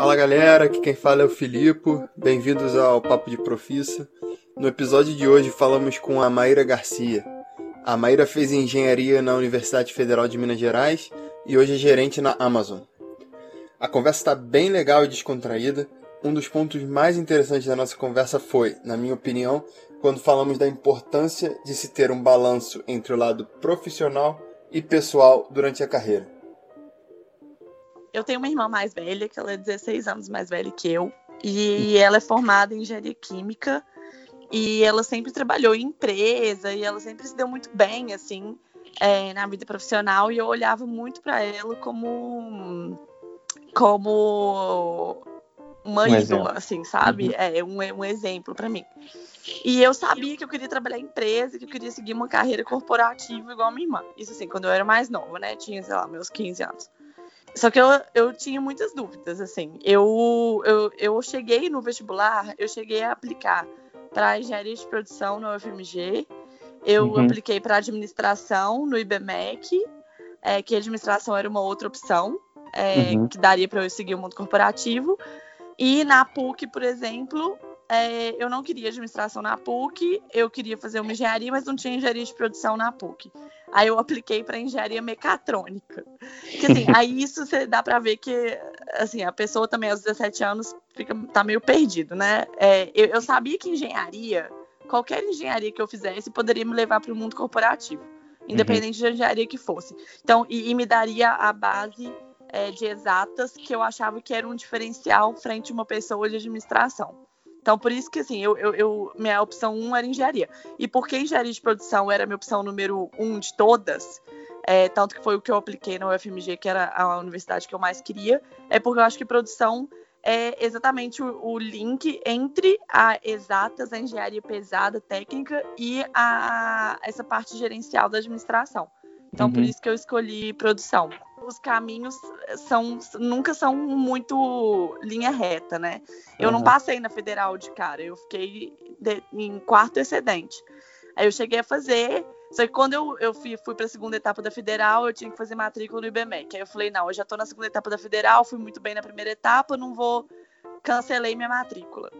Fala galera, aqui quem fala é o Filipe. Bem-vindos ao Papo de Profissa. No episódio de hoje falamos com a Maíra Garcia. A Maíra fez engenharia na Universidade Federal de Minas Gerais e hoje é gerente na Amazon. A conversa está bem legal e descontraída. Um dos pontos mais interessantes da nossa conversa foi, na minha opinião, quando falamos da importância de se ter um balanço entre o lado profissional e pessoal durante a carreira. Eu tenho uma irmã mais velha, que ela é 16 anos mais velha que eu, e ela é formada em engenharia química, e ela sempre trabalhou em empresa, e ela sempre se deu muito bem, assim, é, na vida profissional, e eu olhava muito para ela como como uma um ídola, assim, sabe? Uhum. É um, um exemplo para mim. E eu sabia que eu queria trabalhar em empresa, que eu queria seguir uma carreira corporativa igual a minha irmã. Isso assim, quando eu era mais nova, né? Tinha, sei lá, meus 15 anos. Só que eu, eu tinha muitas dúvidas, assim. Eu, eu, eu cheguei no vestibular, eu cheguei a aplicar para engenharia de produção no UFMG, eu uhum. apliquei para administração no IBMEC, é, que administração era uma outra opção, é, uhum. que daria para eu seguir o mundo corporativo. E na PUC, por exemplo, é, eu não queria administração na PUC, eu queria fazer uma engenharia, mas não tinha engenharia de produção na PUC. Aí eu apliquei para engenharia mecatrônica. Que, assim, aí isso você dá para ver que assim, a pessoa também aos 17 anos fica, tá meio perdido, né? É, eu, eu, sabia que engenharia, qualquer engenharia que eu fizesse, poderia me levar para o mundo corporativo, independente uhum. de engenharia que fosse. Então, e, e me daria a base é, de exatas que eu achava que era um diferencial frente a uma pessoa de administração. Então, por isso que, assim, eu, eu, eu, minha opção um era engenharia. E porque engenharia de produção era a minha opção número um de todas, é, tanto que foi o que eu apliquei na UFMG, que era a universidade que eu mais queria, é porque eu acho que produção é exatamente o, o link entre a exatas, a engenharia pesada, técnica, e a, essa parte gerencial da administração. Então, uhum. por isso que eu escolhi produção os caminhos são nunca são muito linha reta, né? Eu uhum. não passei na federal de cara, eu fiquei de, em quarto excedente. Aí eu cheguei a fazer, só que quando eu, eu fui, fui para a segunda etapa da federal, eu tinha que fazer matrícula no IBMEC. Aí eu falei, não, eu já estou na segunda etapa da federal, fui muito bem na primeira etapa, não vou cancelei minha matrícula.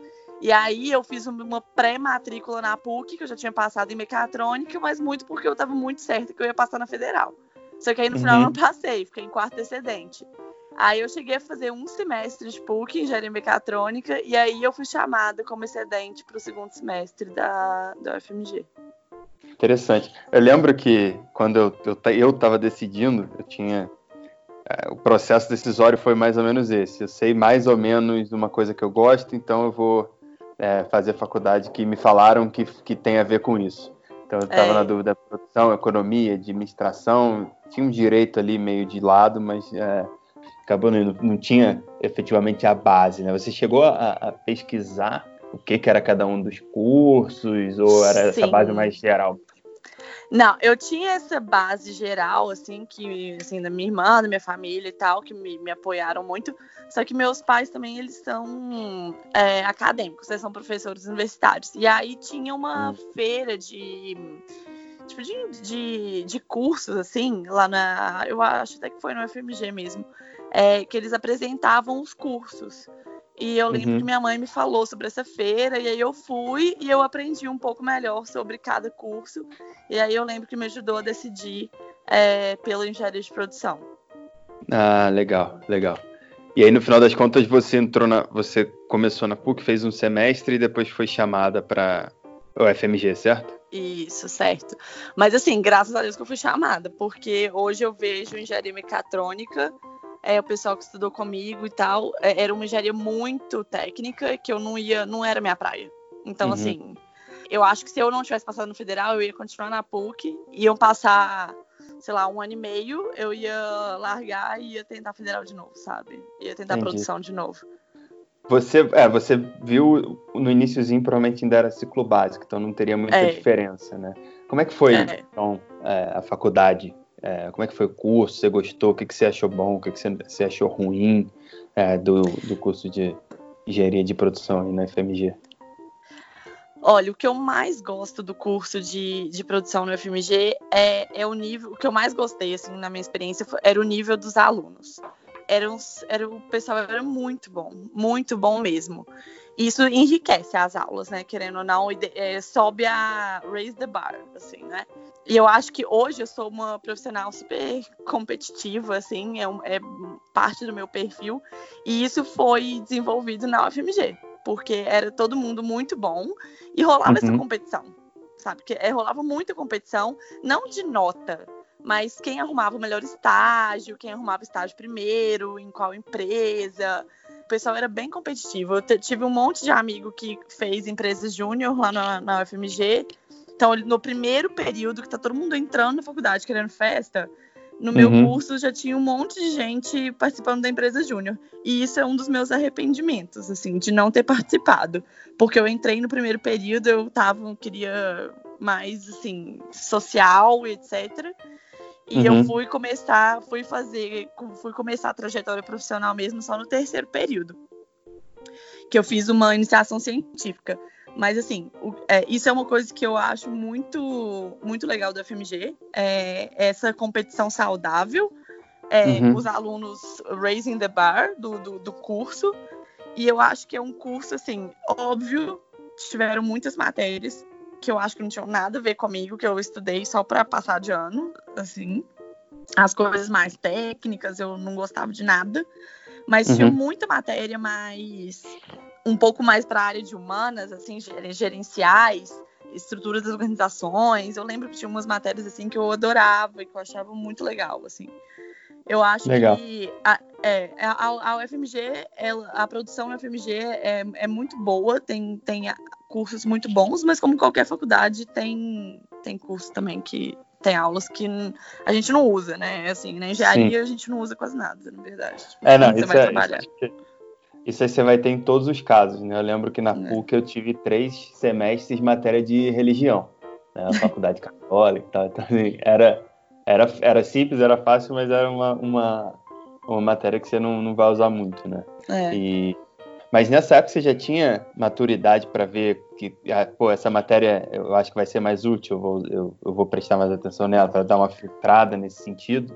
E aí eu fiz uma pré-matrícula na PUC, que eu já tinha passado em mecatrônica, mas muito porque eu estava muito certa que eu ia passar na federal. Só que aí no final eu não uhum. passei, fiquei em quarto excedente. Aí eu cheguei a fazer um semestre de PUC, engenharia mecatrônica, e aí eu fui chamada como excedente para o segundo semestre da, da UFMG. Interessante. Eu lembro que quando eu estava decidindo, eu tinha. É, o processo decisório foi mais ou menos esse. Eu sei mais ou menos uma coisa que eu gosto, então eu vou é, fazer a faculdade que me falaram que, que tem a ver com isso. Então eu estava é. na dúvida produção, economia, administração, tinha um direito ali meio de lado, mas é, acabou não, não tinha efetivamente a base, né? Você chegou a, a pesquisar o que, que, era cada um dos cursos ou era Sim. essa base mais geral? Não, eu tinha essa base geral, assim, que, assim, da minha irmã, da minha família e tal, que me, me apoiaram muito. Só que meus pais também, eles são é, acadêmicos, eles são professores universitários. E aí tinha uma hum. feira de, tipo, de, de, de, cursos, assim, lá na, eu acho até que foi no FMG mesmo, é, que eles apresentavam os cursos. E eu lembro uhum. que minha mãe me falou sobre essa feira, e aí eu fui e eu aprendi um pouco melhor sobre cada curso. E aí eu lembro que me ajudou a decidir é, pela engenharia de produção. Ah, legal, legal. E aí no final das contas você entrou na, você começou na PUC, fez um semestre e depois foi chamada para o FMG, certo? Isso, certo. Mas assim, graças a Deus que eu fui chamada, porque hoje eu vejo engenharia mecatrônica é, o pessoal que estudou comigo e tal, é, era uma engenharia muito técnica que eu não ia, não era minha praia. Então, uhum. assim, eu acho que se eu não tivesse passado no federal, eu ia continuar na PUC, iam passar, sei lá, um ano e meio, eu ia largar e ia tentar federal de novo, sabe? Ia tentar Entendi. produção de novo. Você, é, você viu no iníciozinho, provavelmente ainda era ciclo básico, então não teria muita é. diferença, né? Como é que foi, é. então, é, a faculdade é, como é que foi o curso? Você gostou? O que, que você achou bom? O que, que você achou ruim é, do, do curso de engenharia de produção aí na FMG? Olha, o que eu mais gosto do curso de, de produção no FMG é, é o nível. O que eu mais gostei, assim, na minha experiência, foi, era o nível dos alunos. era, um, era o pessoal era muito bom, muito bom mesmo. Isso enriquece as aulas, né? Querendo ou não, é, sobe a raise the bar, assim, né? E eu acho que hoje eu sou uma profissional super competitiva, assim, é, é parte do meu perfil. E isso foi desenvolvido na UFMG, porque era todo mundo muito bom e rolava uhum. essa competição, sabe? Que é, rolava muita competição, não de nota, mas quem arrumava o melhor estágio, quem arrumava estágio primeiro, em qual empresa. O pessoal era bem competitivo. Eu tive um monte de amigo que fez empresas júnior lá na, na UFMG. Então, no primeiro período, que tá todo mundo entrando na faculdade querendo festa, no meu uhum. curso já tinha um monte de gente participando da empresa júnior. E isso é um dos meus arrependimentos, assim, de não ter participado. Porque eu entrei no primeiro período, eu tava, queria mais, assim, social, etc. E uhum. eu fui começar, fui fazer, fui começar a trajetória profissional mesmo só no terceiro período. Que eu fiz uma iniciação científica. Mas assim, o, é, isso é uma coisa que eu acho muito, muito legal do FMG, é essa competição saudável, é, uhum. os alunos raising the bar do, do, do, curso. E eu acho que é um curso, assim, óbvio, tiveram muitas matérias que eu acho que não tinham nada a ver comigo, que eu estudei só para passar de ano, assim. As coisas mais técnicas eu não gostava de nada, mas uhum. tinha muita matéria mais um pouco mais para a área de humanas, assim, gerenciais, estruturas das organizações. Eu lembro que tinha umas matérias assim que eu adorava e que eu achava muito legal, assim. Eu acho legal. que a, é, a, a UFMG, ela, a produção da UFMG é, é muito boa, tem, tem cursos muito bons, mas como qualquer faculdade, tem, tem curso também que tem aulas que a gente não usa, né? Assim, na engenharia Sim. a gente não usa quase nada, na verdade. É, não, vai é. Isso, isso aí você vai ter em todos os casos, né? Eu lembro que na é. PUC eu tive três semestres de matéria de religião, né? Faculdade católica e tal. Então, assim, era, era, era simples, era fácil, mas era uma, uma, uma matéria que você não, não vai usar muito, né? É. E mas nessa época você já tinha maturidade para ver que, ah, pô, essa matéria eu acho que vai ser mais útil, eu vou, eu, eu vou prestar mais atenção nela para dar uma filtrada nesse sentido?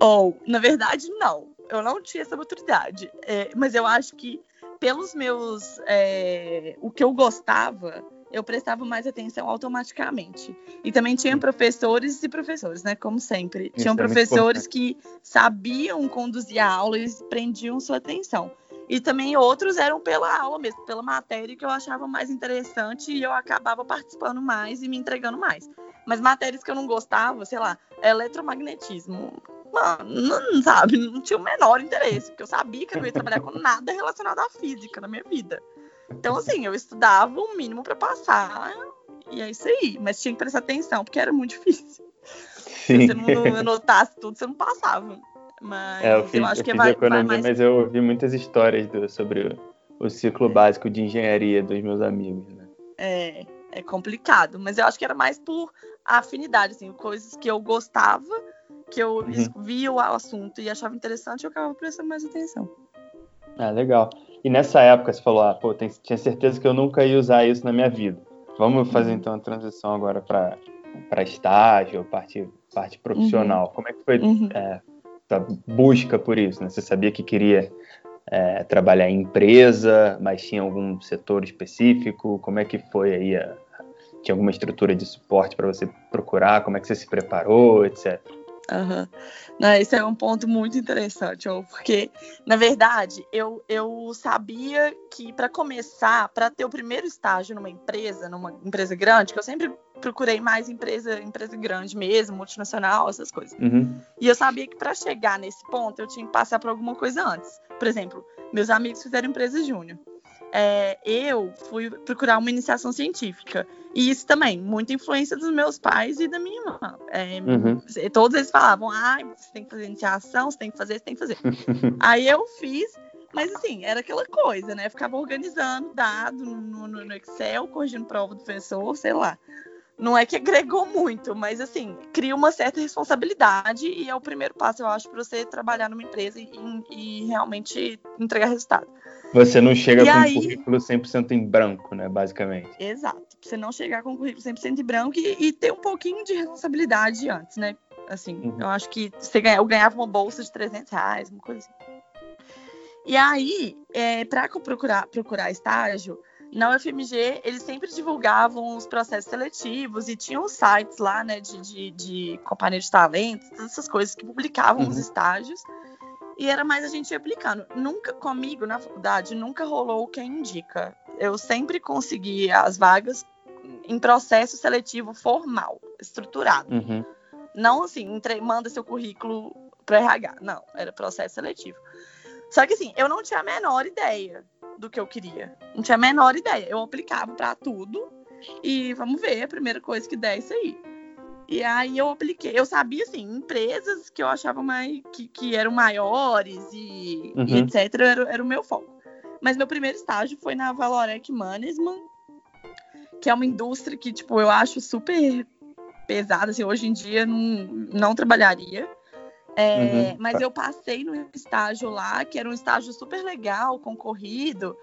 Ou, oh, na verdade, não. Eu não tinha essa maturidade. É, mas eu acho que pelos meus. É, o que eu gostava, eu prestava mais atenção automaticamente. E também tinha professores e professores, né? Como sempre. Isso Tinham é professores que sabiam conduzir a aula e prendiam sua atenção. E também outros eram pela aula mesmo, pela matéria que eu achava mais interessante e eu acabava participando mais e me entregando mais. Mas matérias que eu não gostava, sei lá, eletromagnetismo. Mano, não, sabe, não tinha o menor interesse, porque eu sabia que eu não ia trabalhar com nada relacionado à física na minha vida. Então, assim, eu estudava o mínimo para passar, e é isso aí. Mas tinha que prestar atenção, porque era muito difícil. Sim. Se você não anotasse tudo, você não passava. Mas é, eu, fiz, eu acho eu que fiz vai, economia, vai mais... mas eu ouvi muitas histórias do, sobre o, o ciclo básico de engenharia dos meus amigos, né? É, é complicado, mas eu acho que era mais por afinidade, assim, coisas que eu gostava, que eu uhum. via o assunto e achava interessante, eu acabava prestando mais atenção. Ah, legal. E nessa época você falou, ah, pô, tem, tinha certeza que eu nunca ia usar isso na minha vida. Vamos fazer uhum. então a transição agora para estágio, parte, parte profissional. Uhum. Como é que foi uhum. é, a busca por isso? Né? Você sabia que queria é, trabalhar em empresa, mas tinha algum setor específico? Como é que foi aí? A, tinha alguma estrutura de suporte para você procurar? Como é que você se preparou, etc. Uhum. Não, esse é um ponto muito interessante, porque, na verdade, eu, eu sabia que para começar, para ter o primeiro estágio numa empresa, numa empresa grande, que eu sempre procurei mais empresa, empresa grande mesmo, multinacional, essas coisas. Uhum. E eu sabia que para chegar nesse ponto eu tinha que passar por alguma coisa antes. Por exemplo, meus amigos fizeram empresa júnior. É, eu fui procurar uma iniciação científica. E isso também, muita influência dos meus pais e da minha irmã. É, uhum. Todos eles falavam: ah, você tem que fazer iniciação, você tem que fazer, você tem que fazer. Aí eu fiz, mas assim, era aquela coisa, né? ficava organizando dado no, no, no Excel, corrigindo prova do professor, sei lá não é que agregou muito, mas assim, cria uma certa responsabilidade e é o primeiro passo, eu acho, para você trabalhar numa empresa e, e, realmente entregar resultado. Você não chega e com aí... um currículo 100% em branco, né, basicamente. Exato. Você não chegar com um currículo 100% em branco e, e ter um pouquinho de responsabilidade antes, né? Assim, uhum. eu acho que você ganha, eu ganhava uma bolsa de 300 reais, uma coisa assim. E aí, é, para procurar, procurar estágio, na UFMG, eles sempre divulgavam os processos seletivos e tinham sites lá, né, de, de, de companhia de talentos, todas essas coisas que publicavam uhum. os estágios. E era mais a gente aplicando. Nunca, comigo, na faculdade, nunca rolou quem indica. Eu sempre consegui as vagas em processo seletivo formal, estruturado. Uhum. Não assim, entre, manda seu currículo para RH. Não, era processo seletivo. Só que assim, eu não tinha a menor ideia do que eu queria. Não tinha a menor ideia. Eu aplicava para tudo e vamos ver, a primeira coisa que der é isso aí. E aí eu apliquei. Eu sabia, assim, empresas que eu achava mais, que, que eram maiores e, uhum. e etc. Era, era, o meu foco. Mas meu primeiro estágio foi na Valorec Management, que é uma indústria que, tipo, eu acho super pesada, assim, hoje em dia não, não trabalharia. É, uhum. Mas eu passei no estágio lá, que era um estágio super legal, concorrido,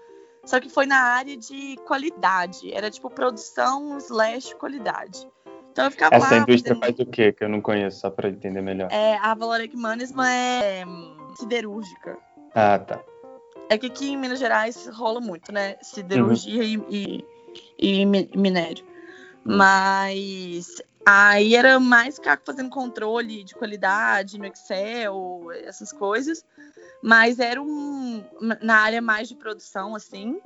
só que foi na área de qualidade. Era tipo produção slash qualidade. Então eu ficava Essa indústria faz o quê? Que eu não conheço, só para entender melhor. É, a Valorec Management é hum, siderúrgica. Ah, tá. É que aqui em Minas Gerais rola muito, né? Siderurgia uhum. e, e, e, minério. Uhum. Mas Aí era mais ficar fazendo controle de qualidade no Excel, essas coisas. Mas era um na área mais de produção, assim.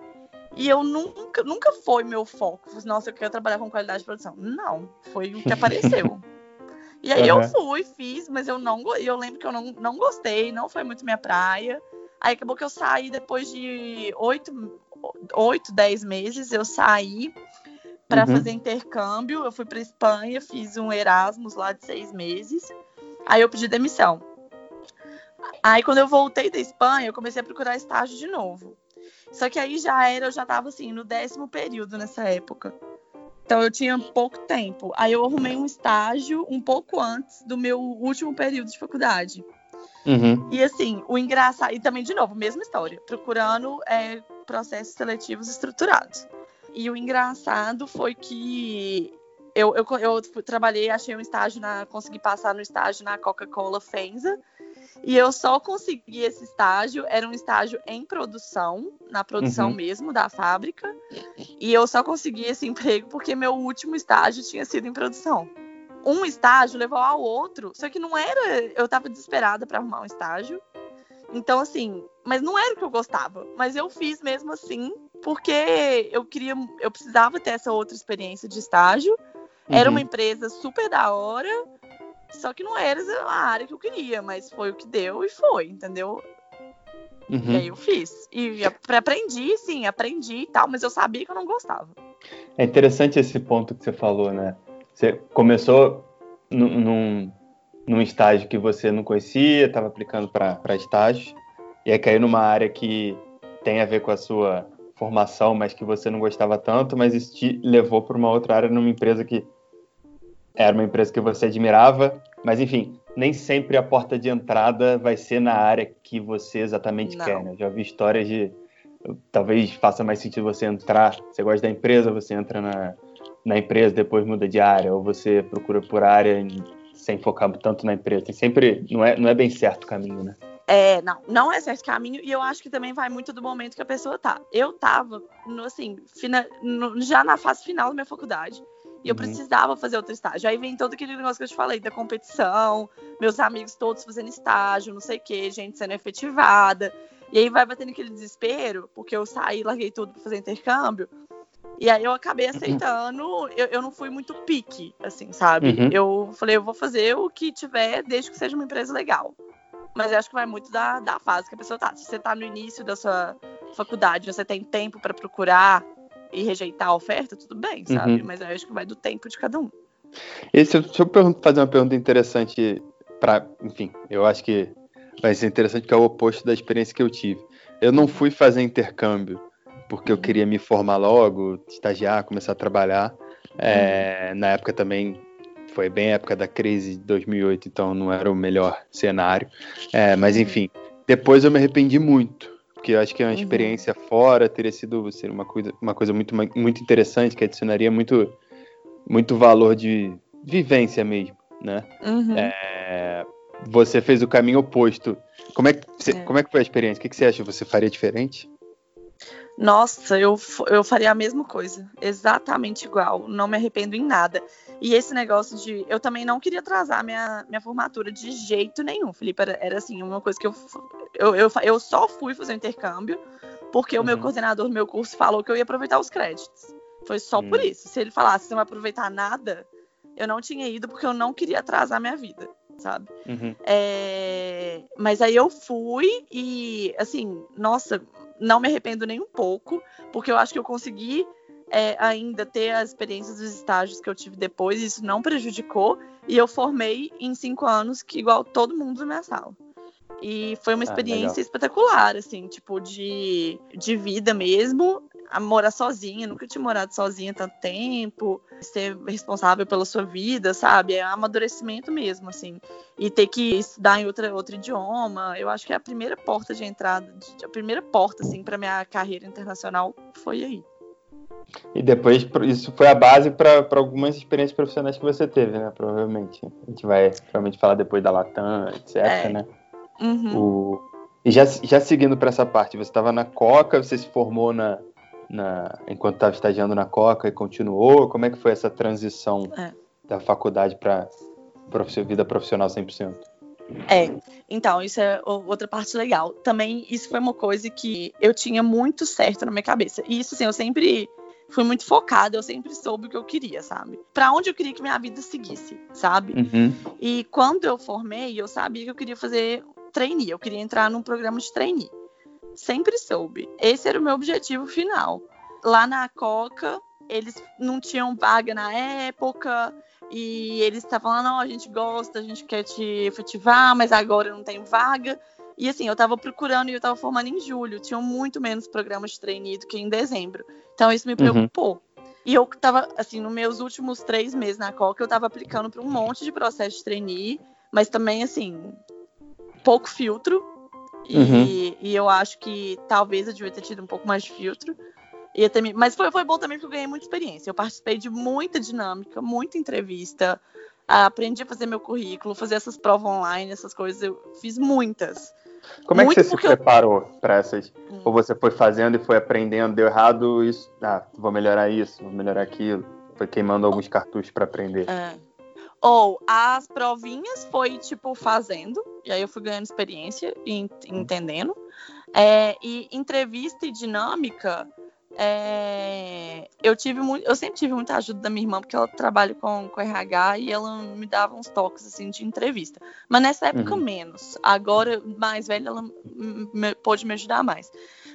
E eu nunca, nunca foi meu foco. Nossa, eu quero trabalhar com qualidade de produção. Não, foi o que apareceu. e aí uhum. eu fui, fiz, mas eu não eu lembro que eu não, não gostei, não foi muito minha praia. Aí acabou que eu saí depois de oito, oito dez meses, eu saí para uhum. fazer intercâmbio. Eu fui para Espanha, fiz um Erasmus lá de seis meses. Aí eu pedi demissão. Aí quando eu voltei da Espanha, eu comecei a procurar estágio de novo. Só que aí já era, eu já estava assim, no décimo período nessa época. Então eu tinha pouco tempo. Aí eu arrumei um estágio um pouco antes do meu último período de faculdade. Uhum. E assim, o engraçado. E também, de novo, mesma história, procurando é, processos seletivos estruturados. E o engraçado foi que eu, eu, eu trabalhei, achei um estágio na. consegui passar no estágio na Coca-Cola Fenza. E eu só consegui esse estágio, era um estágio em produção, na produção uhum. mesmo da fábrica. E eu só consegui esse emprego porque meu último estágio tinha sido em produção. Um estágio levou ao outro, só que não era. Eu tava desesperada para arrumar um estágio. Então, assim, mas não era o que eu gostava. Mas eu fiz mesmo assim, porque eu queria, eu precisava ter essa outra experiência de estágio. Uhum. Era uma empresa super da hora, só que não era a área que eu queria, mas foi o que deu e foi, entendeu? Uhum. E aí eu fiz. E aprendi, sim, aprendi e tal, mas eu sabia que eu não gostava. É interessante esse ponto que você falou, né? Você começou num, num estágio que você não conhecia, estava aplicando para estágio, e aí caiu numa área que tem a ver com a sua formação, mas que você não gostava tanto, mas isso te levou para uma outra área numa empresa que era uma empresa que você admirava, mas enfim, nem sempre a porta de entrada vai ser na área que você exatamente não. quer. Né? Já vi histórias de talvez faça mais sentido você entrar, você gosta da empresa, você entra na, na empresa, depois muda de área, ou você procura por área sem focar tanto na empresa. Tem sempre não é, não é bem certo o caminho, né? É, não, não é certo caminho, e eu acho que também vai muito do momento que a pessoa tá. Eu tava, no, assim, fina, no, já na fase final da minha faculdade, e eu uhum. precisava fazer outro estágio. Aí vem todo aquele negócio que eu te falei, da competição, meus amigos todos fazendo estágio, não sei o quê, gente sendo efetivada. E aí vai batendo aquele desespero, porque eu saí, larguei tudo pra fazer intercâmbio. E aí eu acabei uhum. aceitando, eu, eu não fui muito pique, assim, sabe? Uhum. Eu falei, eu vou fazer o que tiver, desde que seja uma empresa legal. Mas eu acho que vai muito da, da fase que a pessoa tá. Se você tá no início da sua faculdade, você tem tempo para procurar e rejeitar a oferta, tudo bem, sabe? Uhum. Mas eu acho que vai do tempo de cada um. Esse, deixa eu fazer uma pergunta interessante para, enfim, eu acho que vai ser interessante porque é o oposto da experiência que eu tive. Eu não fui fazer intercâmbio porque eu uhum. queria me formar logo, estagiar, começar a trabalhar. É, na época também foi bem a época da crise de 2008, então não era o melhor cenário. É, mas uhum. enfim, depois eu me arrependi muito, porque eu acho que é uma uhum. experiência fora teria sido ser uma coisa, uma coisa muito, muito interessante, que adicionaria muito, muito valor de vivência mesmo, né? Uhum. É, é, você fez o caminho oposto. Como é que, você, é. Como é que foi a experiência? O que, que você acha? Você faria diferente? Nossa, eu, eu faria a mesma coisa, exatamente igual, não me arrependo em nada. E esse negócio de. Eu também não queria atrasar minha, minha formatura de jeito nenhum, Felipe. Era, era assim, uma coisa que eu, eu, eu, eu só fui fazer o intercâmbio porque uhum. o meu uhum. coordenador do meu curso falou que eu ia aproveitar os créditos. Foi só uhum. por isso. Se ele falasse que não vai aproveitar nada, eu não tinha ido porque eu não queria atrasar minha vida, sabe? Uhum. É... Mas aí eu fui e, assim, nossa, não me arrependo nem um pouco, porque eu acho que eu consegui é, ainda ter as experiências dos estágios que eu tive depois, isso não prejudicou, e eu formei em cinco anos, que igual todo mundo da minha sala. E foi uma ah, experiência ah, espetacular, assim, tipo, de, de vida mesmo. A morar sozinha, nunca tinha morado sozinha tanto tempo, ser responsável pela sua vida, sabe? É um amadurecimento mesmo, assim. E ter que estudar em outra, outro idioma, eu acho que é a primeira porta de entrada, a primeira porta, assim, para minha carreira internacional foi aí. E depois, isso foi a base para algumas experiências profissionais que você teve, né? Provavelmente. A gente vai provavelmente falar depois da Latam, etc, é. né? Uhum. O... E já, já seguindo para essa parte, você estava na Coca, você se formou na, na enquanto estava estagiando na Coca e continuou? Como é que foi essa transição é. da faculdade para vida profissional 100%? É, então, isso é outra parte legal. Também, isso foi uma coisa que eu tinha muito certo na minha cabeça. E isso, assim, eu sempre fui muito focada, eu sempre soube o que eu queria, sabe? Para onde eu queria que minha vida seguisse, sabe? Uhum. E quando eu formei, eu sabia que eu queria fazer trainee, eu queria entrar num programa de trainee. Sempre soube. Esse era o meu objetivo final. Lá na Coca, eles não tinham vaga na época e eles estavam falando, não, a gente gosta, a gente quer te efetivar, mas agora não tem vaga. E assim, eu estava procurando e eu estava formando em julho, tinham muito menos programas de trainee do que em dezembro. Então isso me uhum. preocupou. Uhum. E eu estava, assim, nos meus últimos três meses na Coca, eu estava aplicando para um monte de processo de trainee, mas também, assim, pouco filtro. E, uhum. e, eu acho que talvez eu devia ter tido um pouco mais de filtro. Ia ter, mas foi, foi bom também porque eu ganhei muita experiência. Eu participei de muita dinâmica, muita entrevista. Aprendi a fazer meu currículo, fazer essas provas online, essas coisas. Eu fiz muitas. Como é que você se preparou eu... para essas? Hum. Ou você foi fazendo e foi aprendendo, deu errado, isso, ah, vou melhorar isso, vou melhorar aquilo. Foi queimando alguns cartuchos para aprender. É. Ou as provinhas foi, tipo, fazendo, e aí eu fui ganhando experiência e entendendo. É, e entrevista e dinâmica, é, eu tive muito, eu sempre tive muita ajuda da minha irmã, porque ela trabalha com, com RH e ela me dava uns toques assim de entrevista. Mas nessa época uhum. menos. Agora, mais velha, ela me, pôde me ajudar mais.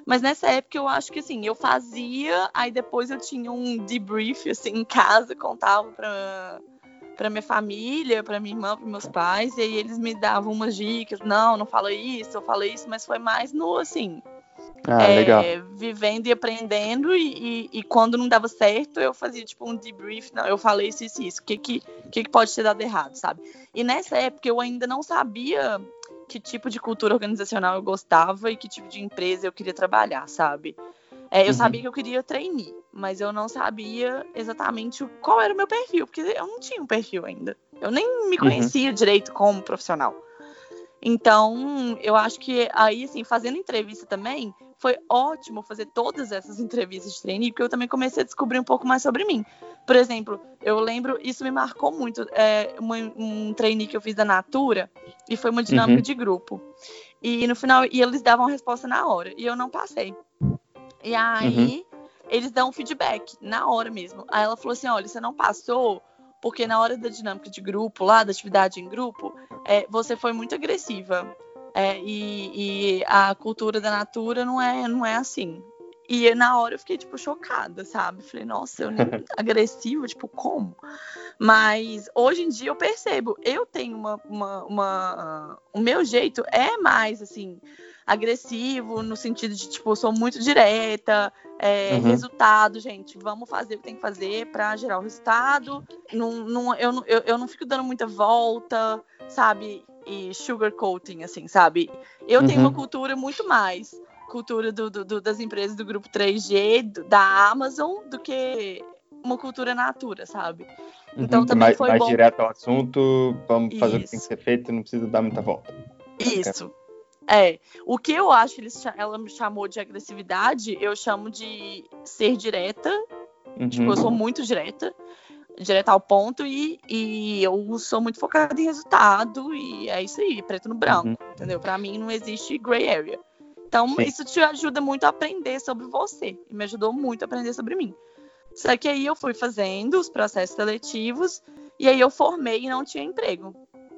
Mas nessa época eu acho que assim, eu fazia, aí depois eu tinha um debrief assim em casa, contava para para minha família, para minha irmã, para meus pais, e aí eles me davam umas dicas, não, não fala isso, eu falo isso, mas foi mais no assim, ah, é, legal. vivendo e aprendendo, e, e, e, quando não dava certo, eu fazia tipo um debrief, não, eu falei isso, isso, isso, o que, que, que, que pode ter dado errado, sabe? E nessa época eu ainda não sabia que tipo de cultura organizacional eu gostava e que tipo de empresa eu queria trabalhar, sabe? É, eu uhum. sabia que eu queria trainee, mas eu não sabia exatamente qual era o meu perfil, porque eu não tinha um perfil ainda. Eu nem me uhum. conhecia uhum. direito como profissional. Então, eu acho que aí, assim, fazendo entrevista também, foi ótimo fazer todas essas entrevistas de trainee, porque eu também comecei a descobrir um pouco mais sobre mim. Por exemplo, eu lembro, isso me marcou muito, é, um, um trainee que eu fiz da Natura, e foi uma dinâmica uhum. de grupo. E no final, e eles davam a resposta na hora, e eu não passei. E aí, uhum. eles dão um feedback na hora mesmo. Aí ela falou assim: olha, você não passou porque na hora da dinâmica de grupo, lá, da atividade em grupo, é, você foi muito agressiva. É, e, e, a cultura da Natura não é, não é assim. E na hora eu fiquei, tipo, chocada, sabe? Falei, nossa, eu nem agressiva, tipo, como? Mas hoje em dia eu percebo, eu tenho uma, uma, uma. O meu jeito é mais, assim, agressivo, no sentido de, tipo, sou muito direta, é, uhum. resultado, gente, vamos fazer o que tem que fazer para gerar o resultado. Não, não, eu, eu, eu não fico dando muita volta, sabe? E sugarcoating, assim, sabe? Eu uhum. tenho uma cultura muito mais cultura do, do, das empresas do grupo 3G, do, da Amazon, do que uma cultura natura, sabe? Então uhum, também mais, foi mais bom. direto ao assunto, vamos Isso. fazer o que tem que ser feito, não precisa dar muita volta. Isso. É. O que eu acho que ela me chamou de agressividade, eu chamo de ser direta. Uhum. Tipo, eu sou muito direta. Direta ao ponto e, e eu sou muito focada em resultado. E é isso aí, preto no branco. Uhum. Entendeu? Pra mim não existe gray area. Então, Sim. isso te ajuda muito a aprender sobre você. E me ajudou muito a aprender sobre mim. Só que aí eu fui fazendo os processos seletivos. E aí eu formei e não tinha emprego.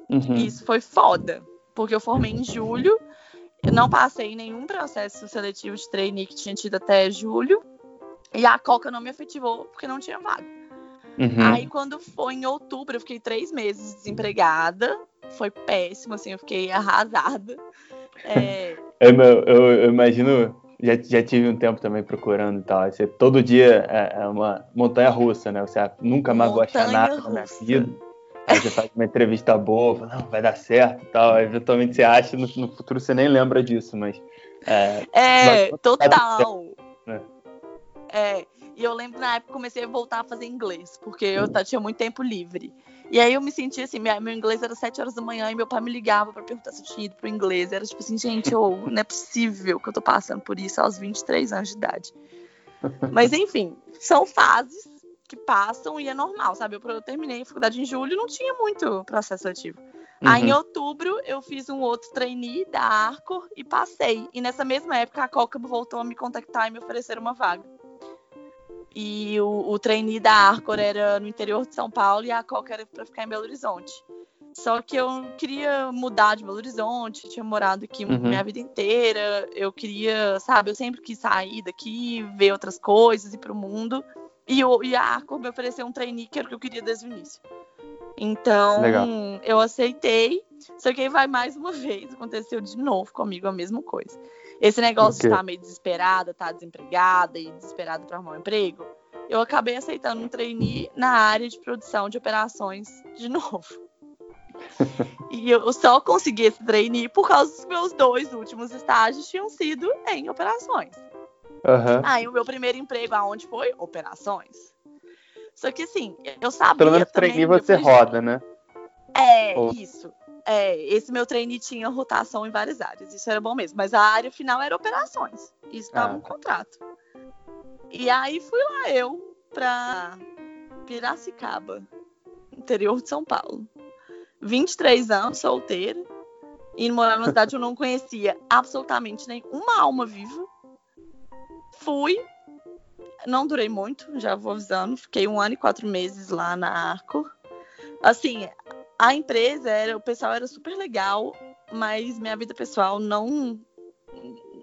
Uhum. Isso foi foda. Porque eu formei em julho, eu não passei em nenhum processo seletivo de trainee que tinha tido até julho. E a Coca não me efetivou porque não tinha vaga. Uhum. Aí quando foi em outubro, eu fiquei três meses desempregada. Foi péssimo, assim, eu fiquei arrasada. É, Eu, eu- eu imagino, já, já tive um tempo também procurando e tal. Você, todo dia é, é uma montanha russa, né? Você nunca mais vou achar Montanha nada na minha vida. Aí você faz uma entrevista boa, fala, não, vai dar certo e tal. Aí, eventualmente você acha, no, no futuro você nem lembra disso, mas. É, é Mas- total. É. É, e eu lembro na época comecei a voltar a fazer inglês, porque eu tá- tinha muito tempo livre. E aí eu me sentia assim, minha- meu inglês era sete horas da manhã e meu pai me ligava pra perguntar se eu tinha ido pro inglês. Era tipo assim, gente, eu, não é possível que eu tô passando por isso aos 23 anos de idade. Mas enfim, são fases que passam e é normal, sabe? Eu, eu terminei a faculdade em julho não tinha muito processo seletivo. Aí em uhum. outubro eu fiz um outro trainee da Arcor e passei. E nessa mesma época a Coca voltou a me contactar e me oferecer uma vaga. E o, o trainee da Arcor era no interior de São Paulo e a Coca era para ficar em Belo Horizonte. Só que eu queria mudar de Belo Horizonte, tinha morado aqui Uhum. minha vida inteira. Eu queria, sabe, eu sempre quis sair daqui, ver outras coisas, ir pro mundo. E, e a Arcor me ofereceu um trainee que era o que eu queria desde o início. Então, Legal. eu aceitei. Só que aí vai mais uma vez, aconteceu de novo comigo a mesma coisa. Esse negócio de estar meio desesperada, estar desempregada e desesperada para arrumar um emprego, eu acabei aceitando um trainee na área de produção de operações de novo. e eu só consegui esse trainee por causa dos meus dois últimos estágios tinham sido em operações. Aham. Aí o meu primeiro emprego aonde foi? Operações. Só que assim, eu sabia Pelo menos trainee eu você roda, né? é, Ou- isso. É, esse meu trainee tinha rotação em várias áreas, isso era bom mesmo. Mas a área final era operações. Isso estava Ah, no tá. contrato. E aí fui lá eu pra Piracicaba, interior de São Paulo. 23 anos, solteira. Indo morar numa cidade que eu não conhecia absolutamente nenhuma alma viva. Fui. Não durei muito, já vou avisando. Fiquei um ano e quatro meses lá na Arco. Assim, a empresa era, o pessoal era super legal, mas minha vida pessoal não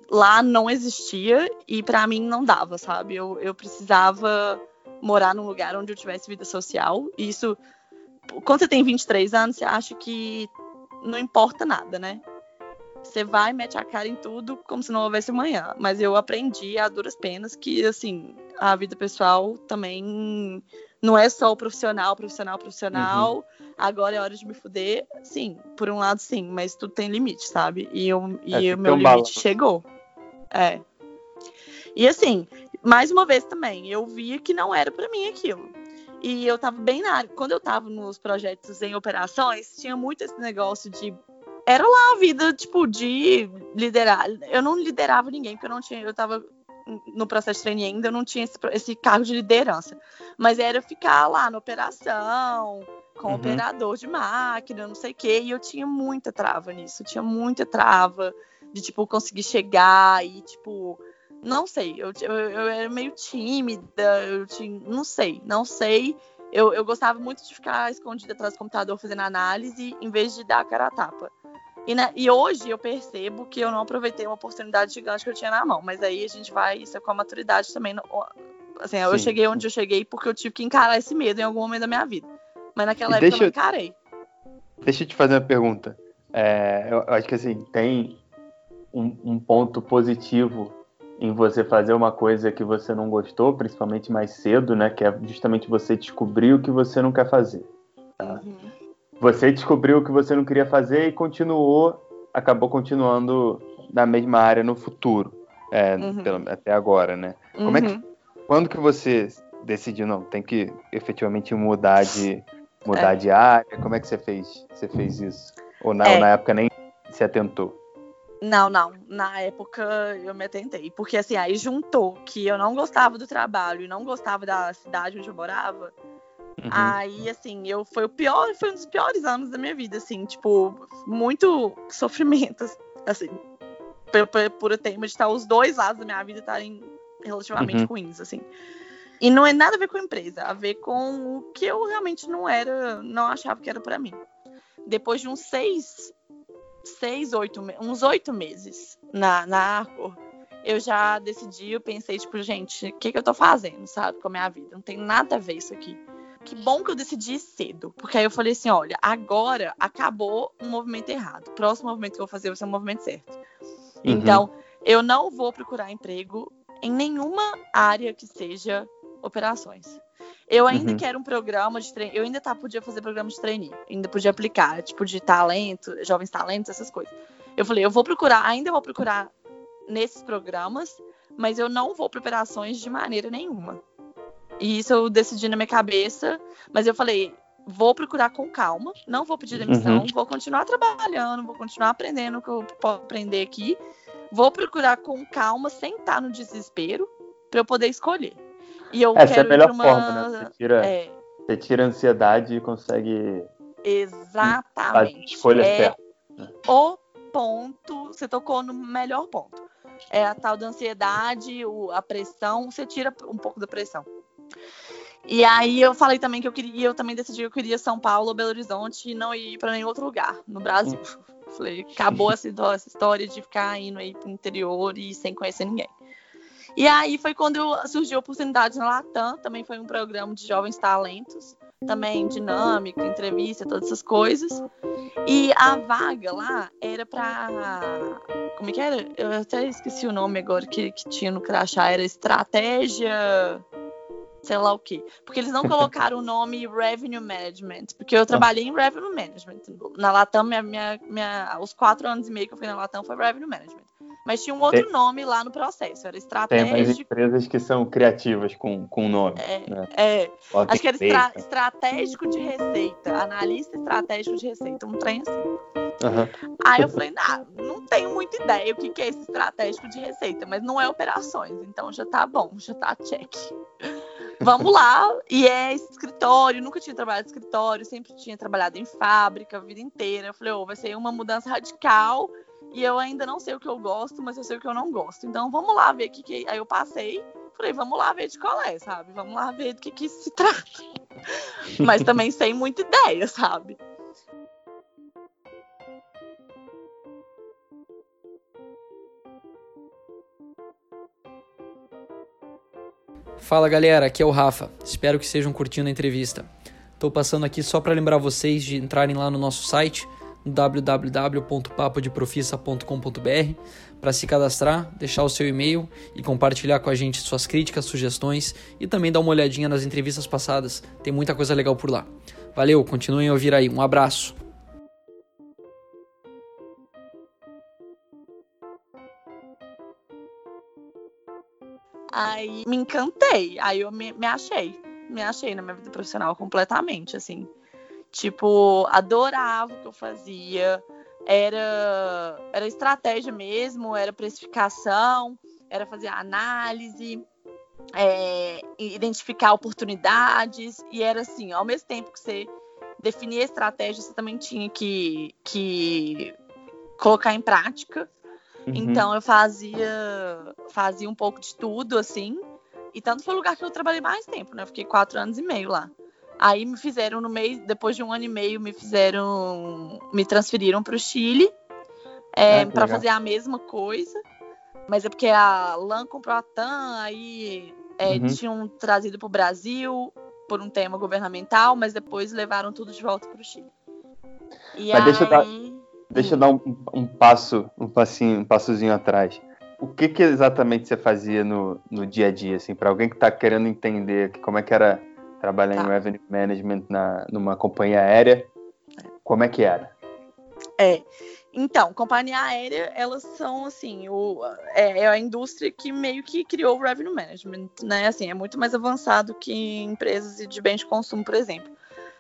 lá não existia e pra mim não dava, sabe? Eu, eu precisava morar num lugar onde eu tivesse vida social. E isso quando você tem 23 anos, você acha que não importa nada, né? Você vai, mete a cara em tudo como se não houvesse amanhã. Mas eu aprendi a duras penas que, assim, a vida pessoal também não é só o profissional, profissional, profissional. Agora é hora de me fuder. Sim, por um lado sim, mas tudo tem limite, sabe? E, eu, e É, tem o meu um limite balanço. chegou. É. E assim, mais uma vez também, eu via que não era pra mim aquilo. E eu tava bem na área. Quando eu tava nos projetos em operações, tinha muito esse negócio de. Era lá a vida, tipo, de liderar. Eu não liderava ninguém, porque eu não tinha. Eu tava no processo de trainee ainda, eu não tinha esse, esse cargo de liderança. Mas era ficar lá na operação, com Uhum. operador de máquina, não sei o quê. E eu tinha muita trava nisso. Tinha muita trava de, tipo, conseguir chegar e, tipo. Não sei, eu, eu, eu era meio tímida, eu tinha. Não sei, não sei. Eu, eu gostava muito de ficar escondida atrás do computador fazendo análise, em vez de dar a cara a tapa. E, né, e hoje eu percebo que eu não aproveitei uma oportunidade gigante que eu tinha na mão. Mas aí a gente vai, isso é com a maturidade também. no- assim, eu Sim, cheguei onde eu cheguei porque eu tive que encarar esse medo em algum momento da minha vida. Mas naquela época eu não eu- encarei. Deixa eu te fazer uma pergunta. É, eu acho que assim, tem um, um ponto positivo em você fazer uma coisa que você não gostou, principalmente mais cedo, né? Que é justamente você descobrir o que você não quer fazer. Tá. Uhum. Você descobriu o que você não queria fazer e continuou, acabou continuando na mesma área no futuro, é, Uhum. pelo- até agora, né? Como é que- Uhum. Quando que você decidiu, não, tem que efetivamente mudar de, mudar é. de área? Como é que você fez, você fez isso? Ou na, é. na época nem se atentou? Não, não. Na época eu me atentei. Porque assim, aí juntou que eu não gostava do trabalho e não gostava da cidade onde eu morava. Uhum. Aí, assim, eu foi o pior, foi um dos piores anos da minha vida, assim, tipo, muito sofrimento, assim, por, por, por tema de estar os dois lados da minha vida estarem relativamente uhum. ruins, assim. E não é nada a ver com a empresa, a ver com o que eu realmente não era, não achava que era para mim. Depois de uns seis, seis, oito, uns oito meses na, na Arcor, eu já decidi, eu pensei, tipo, gente, o que, que eu tô fazendo, sabe, com a minha vida? Não tem nada a ver isso aqui. Que bom que eu decidi cedo, porque aí eu falei assim, olha, agora acabou um movimento errado. O próximo movimento que eu vou fazer vai ser o um movimento certo. Uhum. Então, eu não vou procurar emprego em nenhuma área que seja operações. Eu ainda uhum. quero um programa de treino. Eu ainda tá, podia fazer programa de trainee. Ainda podia aplicar, tipo, de talento, jovens talentos, essas coisas. Eu falei, eu vou procurar, ainda vou procurar nesses programas, mas eu não vou para operações de maneira nenhuma. E isso eu decidi na minha cabeça, mas eu falei, vou procurar com calma, não vou pedir demissão, uhum. vou continuar trabalhando, vou continuar aprendendo o que eu posso aprender aqui. Vou procurar com calma, sem estar no desespero, para eu poder escolher. E eu Essa quero é a melhor uma... forma, né? Você tira, é... você tira a ansiedade e consegue. Exatamente. Escolha é certa. O ponto, você tocou no melhor ponto. É a tal da ansiedade, a pressão, você tira um pouco da pressão. E aí eu falei também que eu queria, eu também decidi que eu queria São Paulo Belo Horizonte e não ir para nenhum outro lugar no Brasil. Falei, acabou essa, história de ficar indo aí pro interior e sem conhecer ninguém. E aí foi quando surgiu a oportunidade na Latam, também foi um programa de jovens talentos, também dinâmica, entrevista, todas essas coisas. E a vaga lá era para como é que era? Eu até esqueci o nome agora que, que tinha no crachá, era estratégia sei lá o quê. Porque eles não colocaram o nome Revenue Management, porque eu trabalhei em Revenue Management. Na Latam, minha, minha, minha, os quatro anos e meio que eu fui na Latam foi Revenue Management. Mas tinha um outro tem, nome lá no processo, era estratégico. Tem mais empresas que são criativas com, com nome. É, né? é. acho que era estra, estratégico de receita, analista estratégico de receita, um trem assim. Uhum. Aí eu falei, nah, não tenho muita ideia o que, que é esse estratégico de receita, mas não é operações, então já tá bom, já tá check. Vamos lá. E é escritório, nunca tinha trabalhado em escritório, sempre tinha trabalhado em fábrica a vida inteira. Eu falei, oh, vai ser uma mudança radical e eu ainda não sei o que eu gosto, mas eu sei o que eu não gosto. Então vamos lá ver o que, que. Aí eu passei, falei, vamos lá ver de qual é, sabe? Vamos lá ver do que, que se trata. mas também sem muita ideia, sabe? Fala galera, aqui é o Rafa. Espero que estejam curtindo a entrevista. Estou passando aqui só para lembrar vocês de entrarem lá no nosso site www.papodeprofissa.com.br para se cadastrar, deixar o seu e-mail e compartilhar com a gente suas críticas, sugestões e também dar uma olhadinha nas entrevistas passadas. Tem muita coisa legal por lá. Valeu, continuem a ouvir aí. Um abraço. Aí me encantei. Aí eu me, me achei. Me achei na minha vida profissional completamente, assim. Tipo, adorava o que eu fazia. Era, era estratégia mesmo, era precificação, era fazer análise, é, identificar oportunidades. E era assim, ao mesmo tempo que você definia a estratégia, você também tinha que, que colocar em prática. Uhum. Então eu fazia fazia um pouco de tudo, assim. E tanto foi o lugar que eu trabalhei mais tempo, né? Eu fiquei quatro anos e meio lá. Aí me fizeram no mês, depois de um ano e meio, me fizeram, me transferiram para o Chile é, ah, para fazer a mesma coisa. Mas é porque a LAN comprou a TAM, aí é, uhum. tinham trazido para o Brasil por um tema governamental, mas depois levaram tudo de volta para o Chile. E mas aí... deixa eu deixa eu dar um, um, passo, um passinho, um passozinho atrás. O que, que exatamente você fazia no, no dia a dia, assim, para alguém que está querendo entender como é que era trabalhar tá. em revenue management na, numa companhia aérea? Como é que era? É. Então, companhia aérea, elas são assim, o, é, é, a indústria que meio que criou o revenue management, né? Assim, é muito mais avançado que empresas de bens de consumo, por exemplo.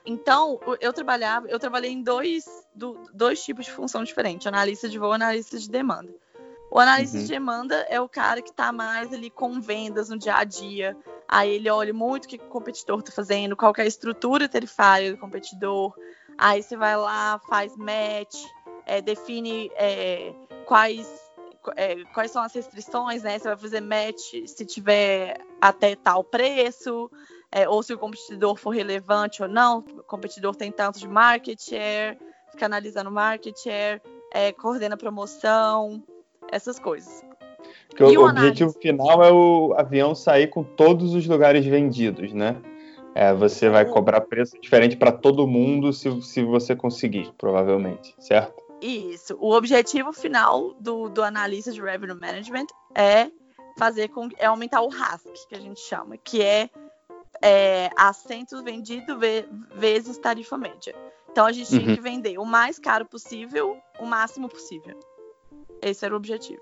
Então, eu trabalhava, eu trabalhei em dois, do, dois tipos de função diferentes, analista de voo e analista de demanda. O analista uhum. de demanda é o cara que está mais ali com vendas no dia a dia. Aí ele olha muito o que o competidor está fazendo, qual é a estrutura tarifária do competidor. Aí você vai lá, faz match, é, define é, quais, é, quais são as restrições, né? Você vai fazer match se tiver até tal preço, é, ou se o competidor for relevante ou não. O competidor tem tanto de market share, fica analisando market share, é, coordena promoção, essas coisas. Porque o, o objetivo final é o avião sair com todos os lugares vendidos, né? É, você vai cobrar preço diferente para todo mundo se, se você conseguir, provavelmente, certo? Isso. O objetivo final do, do analista de revenue management é fazer com é aumentar o RASC, que a gente chama, que é, é assentos vendido vezes tarifa média. Então a gente uhum. tinha que vender o mais caro possível, o máximo possível. Esse era o objetivo.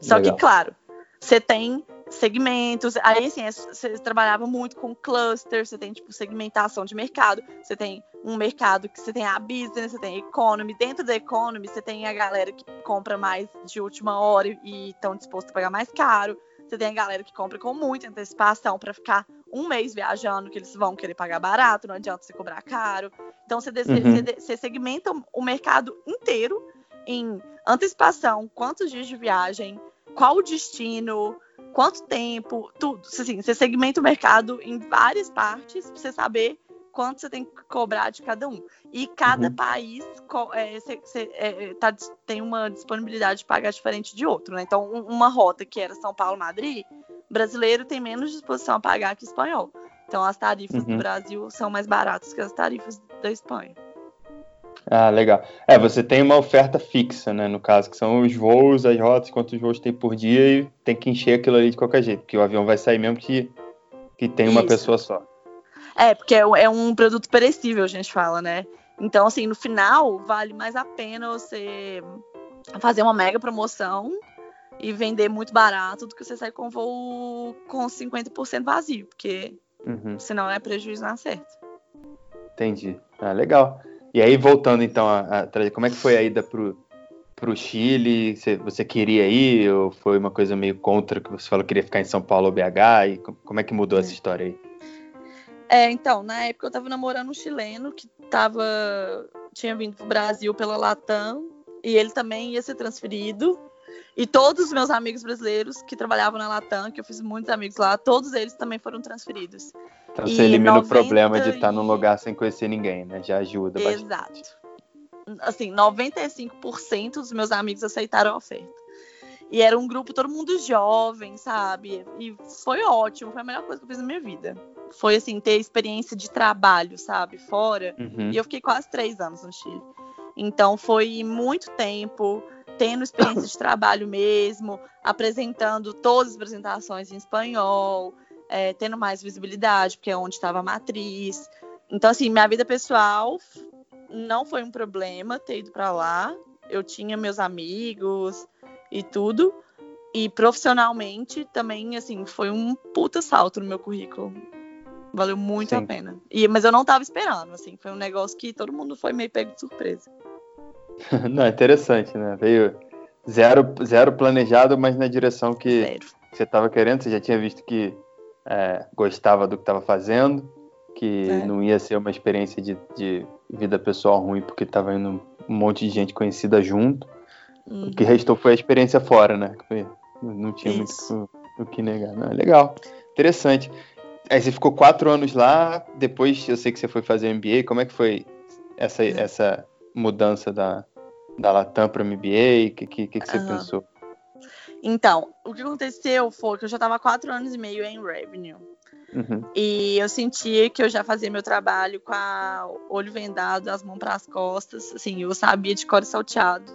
Só Legal. que, claro, você tem segmentos. Aí, assim, é, você trabalhava muito com clusters, você tem, tipo, segmentação de mercado. Você tem um mercado que você tem a business, você tem a economy. Dentro da economy, você tem a galera que compra mais de última hora e estão dispostos a pagar mais caro. Você tem a galera que compra com muita antecipação para ficar um mês viajando, que eles vão querer pagar barato, não adianta você cobrar caro. Então, você, uhum. você, você segmenta o mercado inteiro em antecipação, quantos dias de viagem, qual o destino, quanto tempo, tudo. Assim, você segmenta o mercado em várias partes para você saber quanto você tem que cobrar de cada um. E cada uhum. país é, cê, cê, é, tá, tem uma disponibilidade de pagar diferente de outro, né? Então, uma rota que era São Paulo-Madrid, brasileiro tem menos disposição a pagar que espanhol. Então, as tarifas uhum. do Brasil são mais baratas que as tarifas da Espanha. Ah, legal. É, você tem uma oferta fixa, né? No caso, que são os voos, as rotas, quantos voos tem por dia e tem que encher aquilo ali de qualquer jeito, porque o avião vai sair mesmo que, que tem uma Isso. pessoa só. É, porque é, é um produto perecível, a gente fala, né? Então, assim, no final, vale mais a pena você fazer uma mega promoção e vender muito barato do que você sair com voo com 50% vazio, porque uhum. senão é prejuízo na certa. Entendi. Ah, legal. E aí, voltando então a, a como é que foi a ida pro, pro Chile? Você, você, queria ir ou foi uma coisa meio contra que você falou que queria ficar em São Paulo ou BH? E como é que mudou é. essa história aí? É, então, na época eu tava namorando um chileno que tava, tinha vindo pro Brasil pela Latam e ele também ia ser transferido. E todos os meus amigos brasileiros que trabalhavam na Latam, que eu fiz muitos amigos lá, todos eles também foram transferidos. Então você elimina 90... o problema de estar num lugar sem conhecer ninguém, né? Já ajuda bastante. Exato. Assim, 95% dos meus amigos aceitaram a oferta. E era um grupo, todo mundo jovem, sabe? E foi ótimo, foi a melhor coisa que eu fiz na minha vida. Foi, assim, ter experiência de trabalho, sabe? Fora. Uhum. E eu fiquei quase três anos no Chile. Então foi muito tempo tendo experiência de trabalho mesmo, apresentando todas as apresentações em espanhol, é, tendo mais visibilidade, porque é onde estava a matriz. Então, assim, minha vida pessoal não foi um problema ter ido para lá. Eu tinha meus amigos e tudo. E profissionalmente também, assim, foi um puta salto no meu currículo. Valeu muito Sim. a pena. E, mas eu não tava esperando, assim, foi um negócio que todo mundo foi meio pego de surpresa. não, é interessante, né? Veio zero, zero planejado, mas na direção que zero. você tava querendo, você já tinha visto que é, gostava do que estava fazendo, que é. não ia ser uma experiência de, de vida pessoal ruim porque estava indo um monte de gente conhecida junto. Uhum. O que restou foi a experiência fora, né? Não tinha Isso. muito o que negar. Não, é legal, interessante. Aí você ficou quatro anos lá, depois eu sei que você foi fazer MBA. Como é que foi essa, é. essa mudança da, da Latam para o MBA? O que, que, que, você uhum. pensou? Então, o que aconteceu foi que eu já estava quatro anos e meio em revenue. Uhum. E eu sentia que eu já fazia meu trabalho com a olho vendado, as mãos para as costas. Assim, eu sabia de cor salteado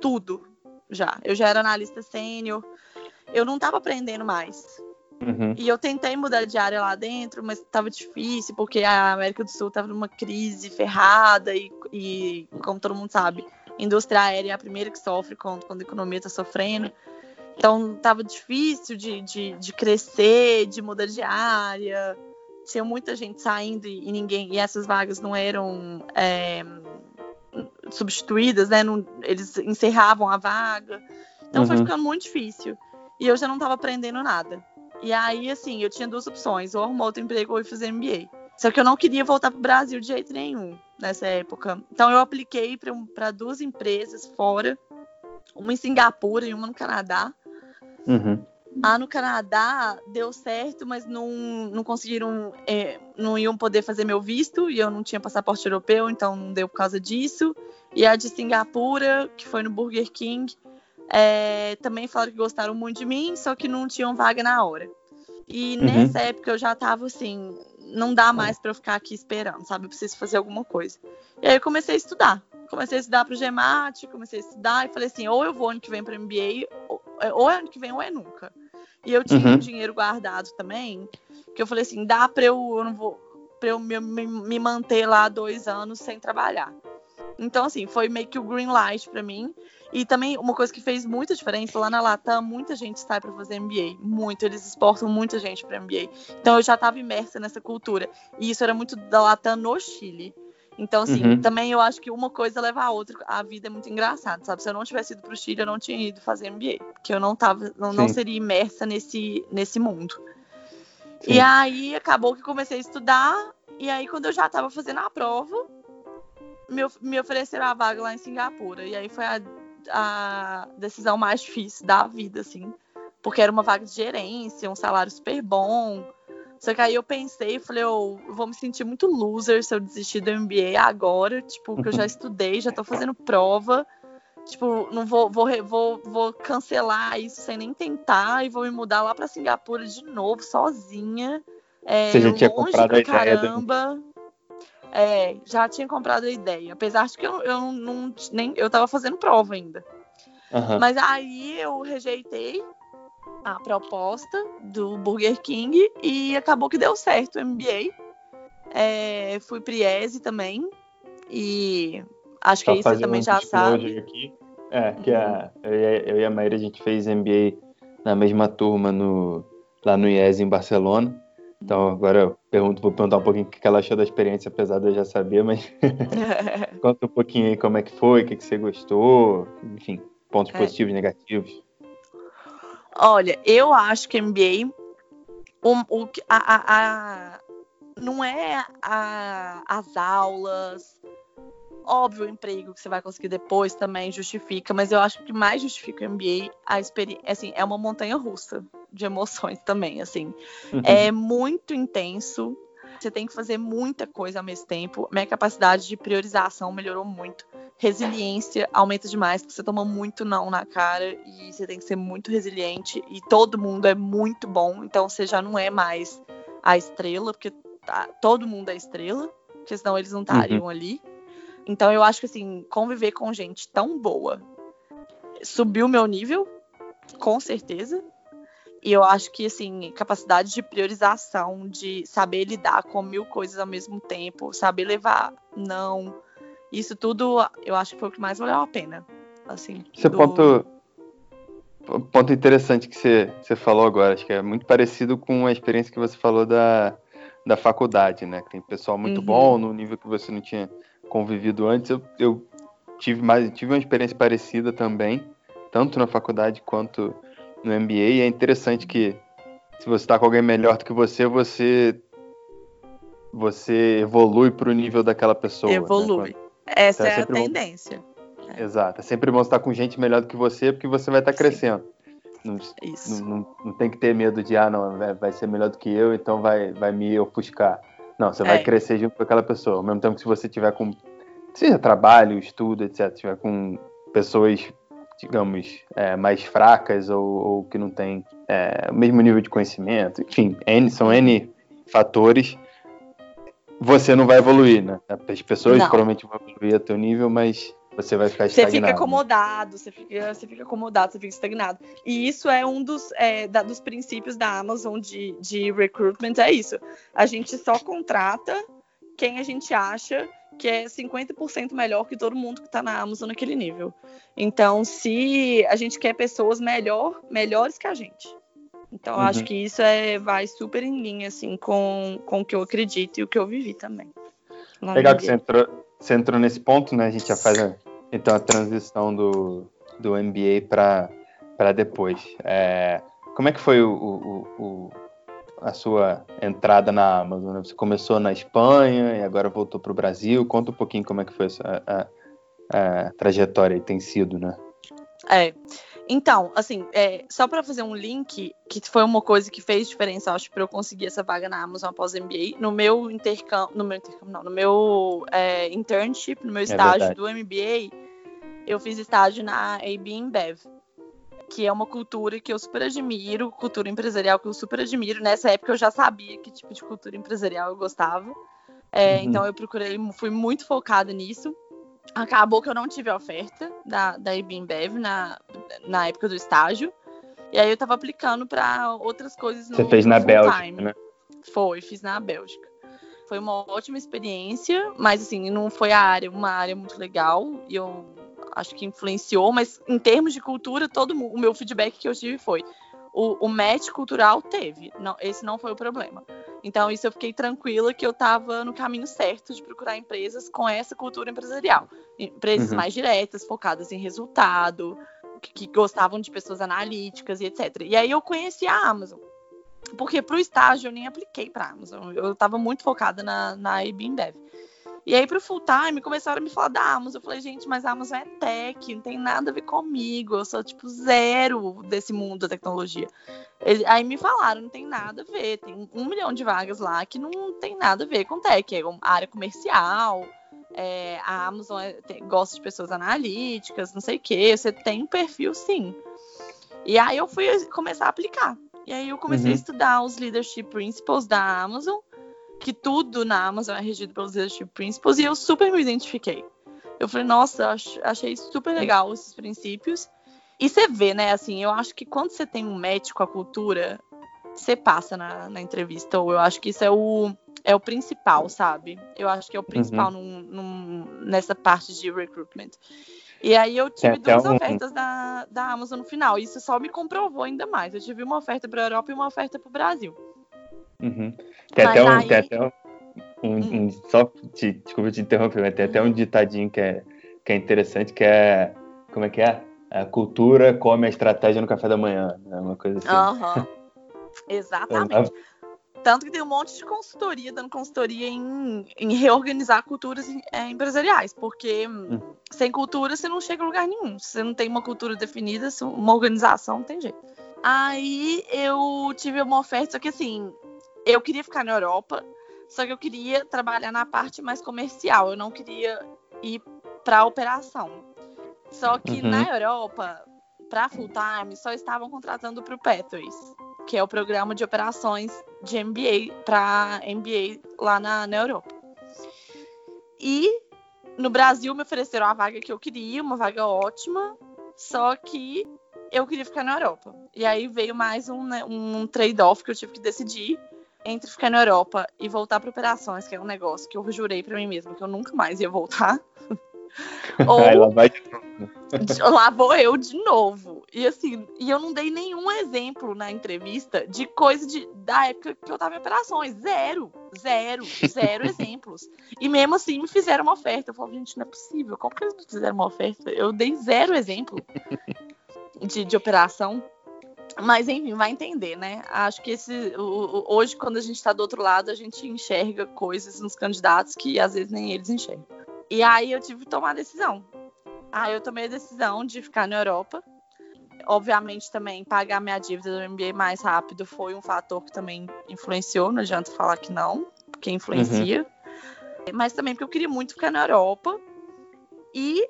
tudo já. Eu já era analista sênior. Eu não estava aprendendo mais. Uhum. E eu tentei mudar de área lá dentro, mas estava difícil, porque a América do Sul estava numa crise ferrada e, e, como todo mundo sabe, indústria aérea é a primeira que sofre quando, quando a economia está sofrendo. Então, estava difícil de, de, de, crescer, de mudar de área. Tinha muita gente saindo e, e ninguém e essas vagas não eram é, substituídas, né? Não, eles encerravam a vaga. Então, uhum. foi ficando muito difícil. E eu já não estava aprendendo nada. E aí, assim, eu tinha duas opções: ou arrumar outro emprego ou ir fazer MBA. Só que eu não queria voltar para o Brasil de jeito nenhum nessa época. Então eu apliquei para duas empresas fora, uma em Singapura e uma no Canadá. Uhum. Ah, no Canadá deu certo, mas não, não conseguiram, é, não iam poder fazer meu visto e eu não tinha passaporte europeu, então não deu por causa disso. E a de Singapura, que foi no Burger King, é, também falaram que gostaram muito de mim, só que não tinham vaga na hora. E uhum. nessa época eu já tava assim, não dá mais para eu ficar aqui esperando, sabe? Eu preciso fazer alguma coisa. E aí eu comecei a estudar. Comecei a estudar para o GEMAT, comecei a estudar e falei assim, ou eu vou ano que vem para MBA, ou, ou é ano que vem ou é nunca. E eu tinha uhum. um dinheiro guardado também, que eu falei assim, dá para eu, eu não vou, para eu me, me, me manter lá dois anos sem trabalhar. Então, assim, foi meio que o green light para mim. E também uma coisa que fez muita diferença lá na Latam, muita gente sai para fazer MBA, muito, eles exportam muita gente para MBA. Então eu já estava imersa nessa cultura. E isso era muito da Latam no Chile. Então, assim, uhum. também eu acho que uma coisa leva a outra. A vida é muito engraçada, sabe? Se eu não tivesse ido para o Chile, eu não tinha ido fazer MBA. Porque eu não tava, não, não seria imersa nesse, nesse mundo. Sim. E aí acabou que comecei a estudar. E aí, quando eu já estava fazendo a prova, me, me ofereceram a vaga lá em Singapura. E aí foi a a decisão mais difícil da vida, assim. Porque era uma vaga de gerência, um salário super bom. Só que aí eu pensei, falei, oh, eu vou me sentir muito loser se eu desistir do MBA agora, tipo, que eu já estudei, já tô fazendo prova. Tipo, não vou, vou, vou, vou cancelar isso sem nem tentar e vou me mudar lá para Singapura de novo, sozinha. É, Você já tinha comprado a ideia caramba. Do... É, já tinha comprado a ideia. Apesar de que eu, eu não nem eu tava fazendo prova ainda. Uhum. Mas aí eu rejeitei a proposta do Burger King e acabou que deu certo o MBA. É, fui Priese também. E acho que isso também um já sabe. Aqui. É, que a, eu, e, eu e a Maíra a gente fez MBA na mesma turma no, lá no IES em Barcelona. Então agora eu pergunto, vou perguntar um pouquinho o que ela achou da experiência, apesar de eu já saber, mas conta um pouquinho aí como é que foi, o que, que você gostou, enfim, pontos é. positivos e negativos. Olha, eu acho que MBA o, o, a, a, a, não é a, as aulas, óbvio o emprego que você vai conseguir depois também justifica, mas eu acho que mais justifica o MBA a experiência, assim, é uma montanha russa de emoções também, assim. Uhum. É muito intenso. Você tem que fazer muita coisa ao mesmo tempo. Minha capacidade de priorização melhorou muito. Resiliência aumenta demais, porque você toma muito não na cara e você tem que ser muito resiliente. E todo mundo é muito bom, então você já não é mais a estrela, porque tá, todo mundo é estrela, porque senão eles não estariam uhum. ali. Então eu acho que assim, conviver com gente tão boa subiu meu nível, com certeza. E eu acho que, assim, capacidade de priorização, de saber lidar com mil coisas ao mesmo tempo, saber levar não. Isso tudo eu acho que foi o que mais valeu a pena. Assim, Esse do... ponto, ponto interessante que você, você falou agora, acho que é muito parecido com a experiência que você falou da, da faculdade, né? Que tem pessoal muito uhum. bom no nível que você não tinha convivido antes. Eu, eu tive, mais, tive uma experiência parecida também, tanto na faculdade quanto no MBA. E é interessante que se você está com alguém melhor do que você, você você evolui para o nível daquela pessoa. Né? Evolui. Né? Essa então, é, é a tendência. Bom... É. Exato. É sempre bom estar com gente melhor do que você, porque você vai estar crescendo. Não, Isso. Não, não, não, tem que ter medo de, ah, não, vai ser melhor do que eu, então vai, vai me ofuscar. Não, você vai é. crescer junto com aquela pessoa. Ao mesmo tempo que se você tiver com, seja trabalho, estudo, etc., tiver com pessoas digamos, é, mais fracas ou, ou, que não têm é, o mesmo nível de conhecimento, enfim, N, são N fatores, você não vai evoluir, né? As pessoas não. provavelmente vão evoluir a teu nível, mas você vai ficar estagnado. Você fica acomodado, você fica, você fica acomodado, você fica estagnado. E isso é um dos, é, da, dos princípios da Amazon de, de recruitment, é isso. A gente só contrata quem a gente acha que é 50% melhor que todo mundo que está na Amazon naquele nível. Então, se a gente quer pessoas melhor, melhores que a gente. Então, uhum. acho que isso é, vai super em linha assim, com, com o que eu acredito e o que eu vivi também. Legal que você entrou, você entrou nesse ponto, né? A gente já faz a, então, a transição do, do MBA para depois. É, como é que foi o, o, o, a sua entrada na Amazon? Você começou na Espanha e agora voltou para o Brasil. Conta um pouquinho como é que foi essa, a, a, a trajetória e tem sido, né? É. Então, assim, é, só para fazer um link, que foi uma coisa que fez diferença, acho, para eu conseguir essa vaga na Amazon após o MBA, no meu intercâmbio, no meu intercâmbio, não, no meu é, internship, no meu é estágio é do MBA, eu fiz estágio na AB InBev, que é uma cultura que eu super admiro, cultura empresarial que eu super admiro. Nessa época eu já sabia que tipo de cultura empresarial eu gostava. É, uhum. Então eu procurei, fui muito focada nisso. Acabou que eu não tive oferta da, da IBMBev na, na época do estágio. E aí eu tava aplicando para outras coisas no Você fez na Bélgica, time. né? Foi, fiz na Bélgica. Foi uma ótima experiência, mas assim, não foi a área, uma área muito legal. E eu acho que influenciou, mas em termos de cultura, todo o meu feedback que eu tive foi o, o match cultural teve, não, esse não foi o problema. Então, isso eu fiquei tranquila que eu estava no caminho certo de procurar empresas com essa cultura empresarial. Empresas uhum. mais diretas, focadas em resultado, que, que, gostavam de pessoas analíticas e etc. E aí eu conheci a Amazon. Porque para o estágio eu nem apliquei para a Amazon. Eu estava muito focada na, na IBM e aí, pro full time, começaram a me falar da Amazon. Eu falei, gente, mas a Amazon é tech, não tem nada a ver comigo. Eu sou, tipo, zero desse mundo da tecnologia. Aí me falaram, não tem nada a ver. Tem um milhão de vagas lá que não tem nada a ver com tech. É uma área comercial. É, a Amazon é, tem, gosta de pessoas analíticas, não sei o quê. Você tem um perfil, sim. E aí eu fui começar a aplicar. E aí eu comecei uhum. a estudar os leadership principles da Amazon que tudo na Amazon é regido pelos leadership principles e eu super me identifiquei. Eu falei, nossa, achei super legal esses princípios. E você vê, né, assim, eu acho que quando você tem um match com a cultura, você passa na, na entrevista, ou eu acho que isso é o, é o principal, sabe? Eu acho que é o principal uhum. num, num, nessa parte de recruitment. E aí eu tive duas um... ofertas da, da Amazon no final. E isso só me comprovou ainda mais. Eu tive uma oferta para a Europa e uma oferta para o Brasil. Uhum. Tem, até um, aí... tem até um, um, hum. um, Só te, desculpa te interromper, mas tem até um ditadinho que é, que é interessante, que é. Como é que é? A cultura come a estratégia no café da manhã. É uma coisa assim. Uhum. Exatamente. Tanto que tem um monte de consultoria, dando consultoria em, em reorganizar culturas é, empresariais, porque hum. sem cultura você não chega a lugar nenhum. Se você não tem uma cultura definida, uma organização, não tem jeito. Aí eu tive uma oferta, só que assim, eu queria ficar na Europa, só que eu queria trabalhar na parte mais comercial, eu não queria ir para a operação. Só que uhum. na Europa, para full time, só estavam contratando para o Pathways, que é o programa de operações de MBA para MBA lá na, na Europa. E no Brasil me ofereceram a vaga que eu queria, uma vaga ótima, só que eu queria ficar na Europa. E aí veio mais um, né, um trade-off que eu tive que decidir entre ficar na Europa e voltar para operações, que é um negócio que eu jurei para mim mesma que eu nunca mais ia voltar. Ou Ai, lá, vai lá vou eu de novo. E assim, e eu não dei nenhum exemplo na entrevista de coisa de, da época que eu tava em operações. Zero, zero, zero exemplos. E mesmo assim me fizeram uma oferta. Eu falei, gente, não é possível. Como que eles me fizeram uma oferta? Eu dei zero exemplo de, de operação. Mas enfim, vai entender, né? Acho que esse o, o, hoje, quando a gente está do outro lado, a gente enxerga coisas nos candidatos que às vezes nem eles enxergam. E aí eu tive que tomar a decisão. Aí eu tomei a decisão de ficar na Europa. Obviamente também pagar minha dívida do MBA mais rápido foi um fator que também influenciou, não adianta falar que não, porque influencia. Uhum. Mas também porque eu queria muito ficar na Europa. E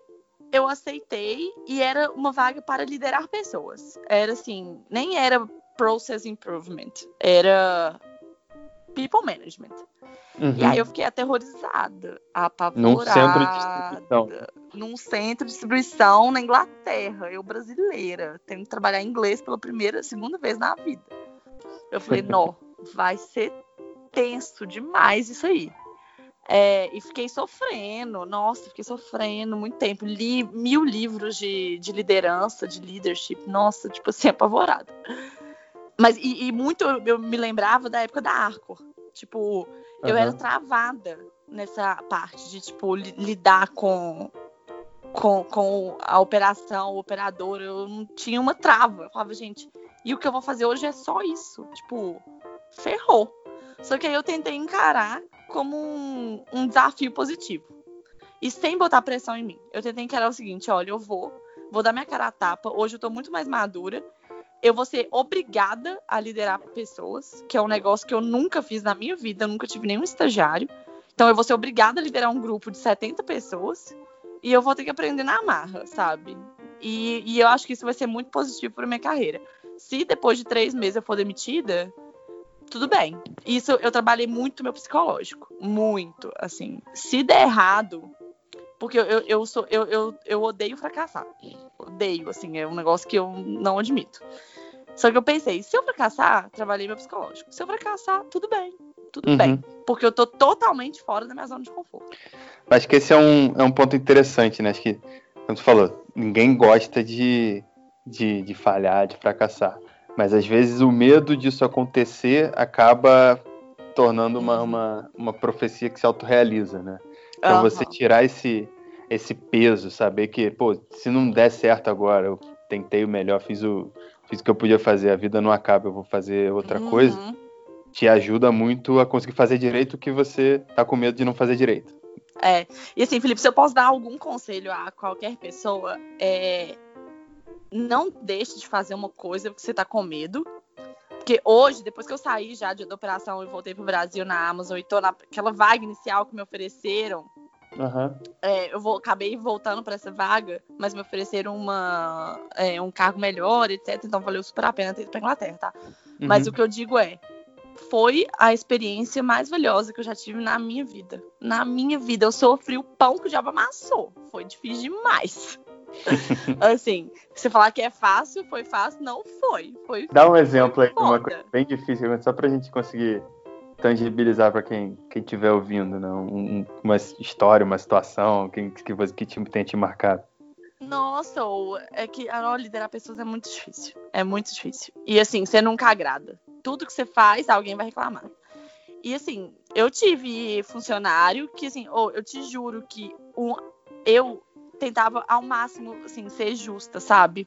eu aceitei e era uma vaga para liderar pessoas. Era assim, nem era process improvement, era people management. Uhum. E aí eu fiquei aterrorizada, apavorada. Num centro de distribuição. Num centro de distribuição na Inglaterra, eu brasileira, tendo que trabalhar inglês pela primeira, segunda vez na vida. Eu falei, não, vai ser tenso demais isso aí. É, e fiquei sofrendo, nossa, fiquei sofrendo muito tempo. Li mil livros de, de liderança, de leadership, nossa, tipo assim, apavorada. Mas, e, e, muito eu me lembrava da época da Arcor. Tipo, eu era travada nessa parte de, tipo, lidar com, com, com a operação, o operador. Eu não tinha uma trava. Eu falava, gente, e o que eu vou fazer hoje é só isso. Tipo, ferrou. Só que aí eu tentei encarar como um, um desafio positivo. E sem botar pressão em mim. Eu tentei encarar o seguinte: olha, eu vou, vou dar minha cara a tapa. Hoje eu tô muito mais madura. Eu vou ser obrigada a liderar pessoas, que é um negócio que eu nunca fiz na minha vida, eu nunca tive nenhum estagiário. Então eu vou ser obrigada a liderar um grupo de 70 pessoas e eu vou ter que aprender na marra, sabe? E, e eu acho que isso vai ser muito positivo para minha carreira. Se depois de três meses eu for demitida, tudo bem. Isso eu trabalhei muito meu psicológico. Muito, assim. Se der errado, porque eu, eu, sou eu, eu, eu odeio fracassar. Odeio, assim, é um negócio que eu não admito. Só que eu pensei, se eu fracassar, trabalhei meu psicológico. Se eu fracassar, tudo bem. Tudo uhum. bem. Porque eu tô totalmente fora da minha zona de conforto. Acho que esse é um, é um ponto interessante, né? Acho que, como tu falou, ninguém gosta de, de, de falhar, de fracassar. Mas às vezes o medo disso acontecer acaba tornando uma, uhum. uma, uma profecia que se autorrealiza, né? Então uhum. você tirar esse, esse peso, saber que, pô, se não der certo agora, eu tentei o melhor, fiz o, fiz o que eu podia fazer, a vida não acaba, eu vou fazer outra uhum. coisa, te ajuda muito a conseguir fazer direito o que você tá com medo de não fazer direito. É, e assim, Felipe, se eu posso dar algum conselho a qualquer pessoa, é não deixe de fazer uma coisa porque você tá com medo. Porque hoje, depois que eu saí já de, da operação e voltei pro Brasil na Amazon e tô naquela vaga inicial que me ofereceram, Uhum. É, eu vou, acabei voltando para essa vaga, mas me ofereceram uma, é, um cargo melhor, etc. Então valeu super a pena ter ido pra Inglaterra, tá? Uhum. Mas o que eu digo é, foi a experiência mais valiosa que eu já tive na minha vida. Na minha vida, eu sofri o pão que o diabo amassou. Foi difícil demais. assim, você falar que é fácil, foi fácil, não foi. foi Dá um exemplo aí de uma coisa bem difícil, só pra gente conseguir tangibilizar para quem estiver ouvindo, né? Um, uma história, uma situação que, que, que, que te, tenha te marcado. Nossa, é que a liderar pessoas é muito difícil. É muito difícil. E assim, você nunca agrada. Tudo que você faz, alguém vai reclamar. E assim, eu tive funcionário que, assim, oh, eu te juro que um, eu tentava ao máximo, assim, ser justa, sabe?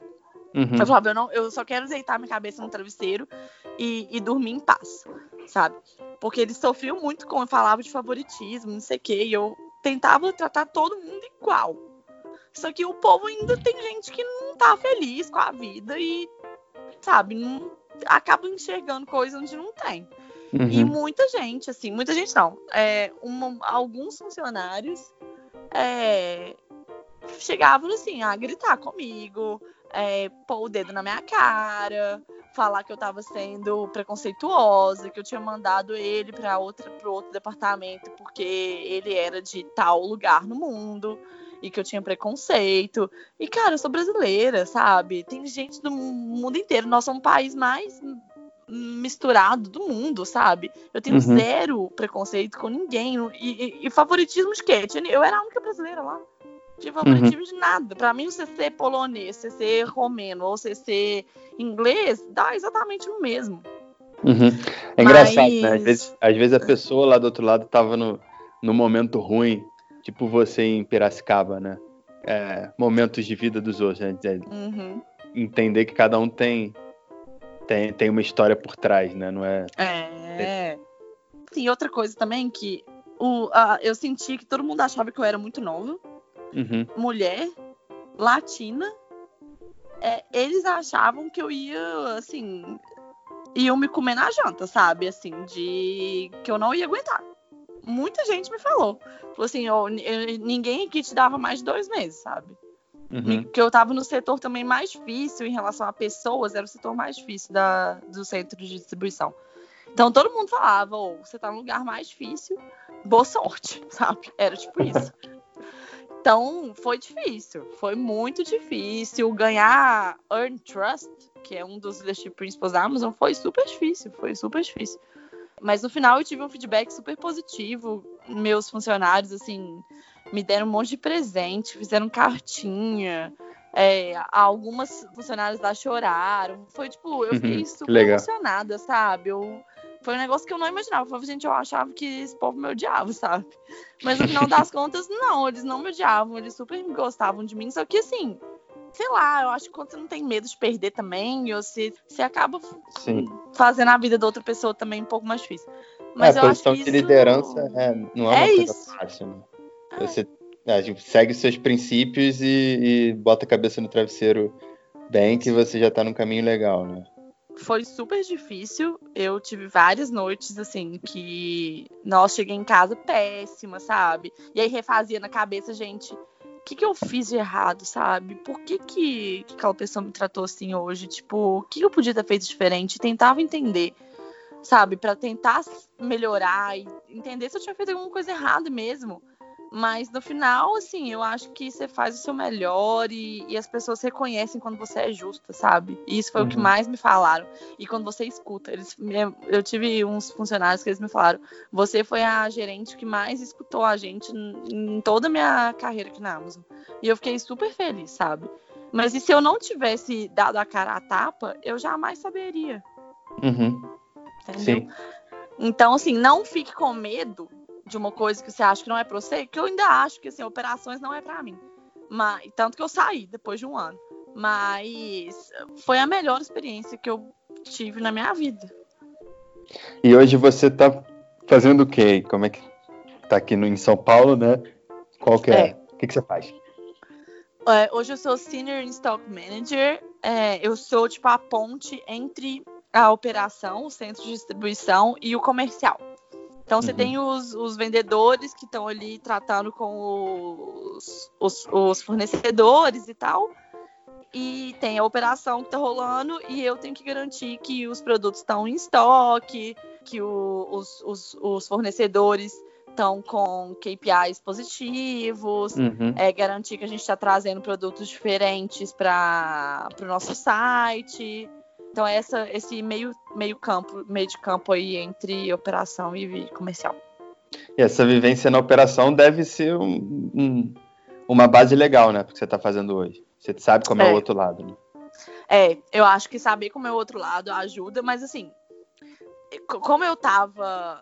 Uhum. Eu falava, eu, não, eu só quero deitar minha cabeça no travesseiro e, e dormir em paz, sabe? Porque eles sofriam muito com, falava de favoritismo, não sei o quê, e eu tentava tratar todo mundo igual. Só que o povo ainda tem gente que não tá feliz com a vida e, sabe, não, acaba enxergando coisas onde não tem. Uhum. E muita gente, assim, muita gente não. É, uma, alguns funcionários é, chegavam assim a gritar comigo, é, pôr o dedo na minha cara, falar que eu estava sendo preconceituosa, que eu tinha mandado ele para outra para outro departamento porque ele era de tal lugar no mundo e que eu tinha preconceito. E cara, eu sou brasileira, sabe? Tem gente do mundo inteiro. Nós somos um país mais misturado do mundo, sabe? Eu tenho uhum. zero preconceito com ninguém. E, e, e favoritismo de quê? Eu era a única brasileira lá de favoritismo uhum. de nada. Para mim, você ser polonês, ser romeno ou ser inglês, dá exatamente o mesmo. Uhum. É engraçado, Mas... né? Às vezes, às vezes, a pessoa lá do outro lado tava no, no momento ruim, tipo você em Piracicaba, né? É, momentos de vida dos outros, né? Uhum. Entender que cada um tem, tem, tem uma história por trás, né? Não é. É. Sim, outra coisa também que o, uh, eu senti que todo mundo achava que eu era muito nova uhum. mulher, latina, é, eles achavam que eu ia, assim, iam me comer na janta, sabe? Assim, de que eu não ia aguentar. Muita gente me falou. Falou assim, oh, ninguém aqui te dava mais de dois meses, sabe? Uhum. Que eu tava no setor também mais difícil em relação a pessoas, era o setor mais difícil da, do centro de distribuição. Então todo mundo falava, oh, você tá no lugar mais difícil, boa sorte, sabe? Era tipo isso. Então, foi difícil. Foi muito difícil. Ganhar Earn Trust, que é um dos leadership principles da Amazon, foi super difícil. Foi super difícil. Mas no final eu tive um feedback super positivo. Meus funcionários, assim, me deram um monte de presente, fizeram cartinha. É, algumas funcionárias lá choraram. Foi tipo, eu fiquei super Legal. emocionada, sabe? Eu, foi um negócio que eu não imaginava. Eu falei, gente, eu achava que esse povo me odiava, sabe? Mas no final das contas, não, eles não me odiavam, eles super gostavam de mim. Só que assim, sei lá, eu acho que quando você não tem medo de perder também, ou se você acaba Sim. fazendo a vida da outra pessoa também um pouco mais difícil. Mas é, a posição de isso... liderança é, não é, é uma coisa isso. fácil, né? É. Você é, tipo, segue os seus princípios e, e, bota a cabeça no travesseiro bem, que você já tá num caminho legal, né? Foi super difícil. Eu tive várias noites, assim, que. Nossa, cheguei em casa péssima, sabe? E aí refazia na cabeça, gente o que, que eu fiz de errado, sabe? Por que, que, que aquela pessoa me tratou assim hoje? Tipo, o que eu podia ter feito diferente? Tentava entender, sabe? para tentar melhorar e entender se eu tinha feito alguma coisa errada mesmo. Mas no final, assim, eu acho que você faz o seu melhor e, e as pessoas reconhecem quando você é justa, sabe? E isso foi uhum. o que uhum. mais me falaram. E quando você escuta, eles, eu tive uns funcionários que eles me falaram: você foi a gerente que mais escutou a gente em toda a minha carreira aqui na Amazon. E eu fiquei super feliz, sabe? Mas e se eu não tivesse dado a cara a tapa, eu jamais saberia. Uhum. Entendeu? Sim. Então, assim, não fique com medo de uma coisa que você acha que não é para você, que eu ainda acho que assim, operações não é para mim. Mas tanto que eu saí depois de um ano. Mas foi a melhor experiência que eu tive na minha vida. E hoje você tá fazendo o quê? Como é que tá aqui no, em São Paulo, né? Qual que é? é. O que, que você faz? É, hoje eu sou Senior Stock Manager. É, eu sou tipo a ponte entre a operação, o centro de distribuição e o comercial. Então você uhum. tem os, os, vendedores que estão ali tratando com os, os, os, fornecedores e tal. E tem a operação que está rolando e eu tenho que garantir que os produtos estão em estoque, que o, os, fornecedores estão com KPIs positivos, uhum. é, garantir que a gente está trazendo produtos diferentes para o nosso site. Então é essa, esse meio, meio campo, meio de campo aí entre operação e comercial. E essa vivência na operação deve ser um, um, uma base legal, né? Porque você está fazendo hoje. Você sabe como é, é o outro lado, né? É, eu acho que saber como é o outro lado ajuda, mas assim, como eu tava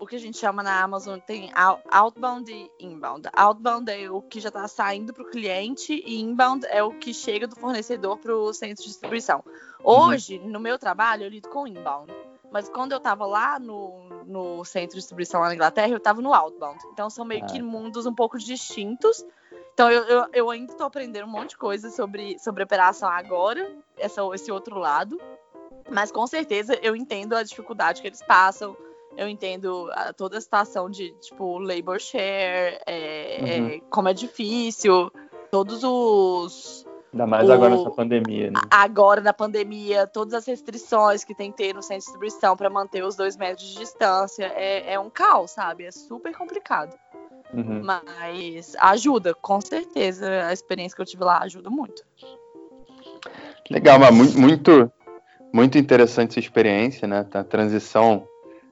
o que a gente chama na Amazon tem outbound e inbound. Outbound é o que já está saindo para o cliente e inbound é o que chega do fornecedor para o centro de distribuição. Hoje, uhum. no meu trabalho, eu lido com inbound. Mas quando eu estava lá no, no centro de distribuição lá na Inglaterra, eu estava no outbound. Então são meio ah. que mundos um pouco distintos. Então eu, eu, eu ainda estou aprendendo um monte de coisa sobre, sobre operação agora, essa, esse outro lado. Mas com certeza eu entendo a dificuldade que eles passam, eu entendo a, toda a situação de, tipo, labor share, é, uhum. é, como é difícil, todos os. Ainda mais o, agora nessa pandemia, né? Agora na pandemia, todas as restrições que tem que ter no centro de distribuição para manter os dois metros de distância. É, é um caos, sabe? É super complicado. Uhum. Mas ajuda, com certeza. A experiência que eu tive lá ajuda muito. Legal, mas muito, muito interessante essa experiência, né? A transição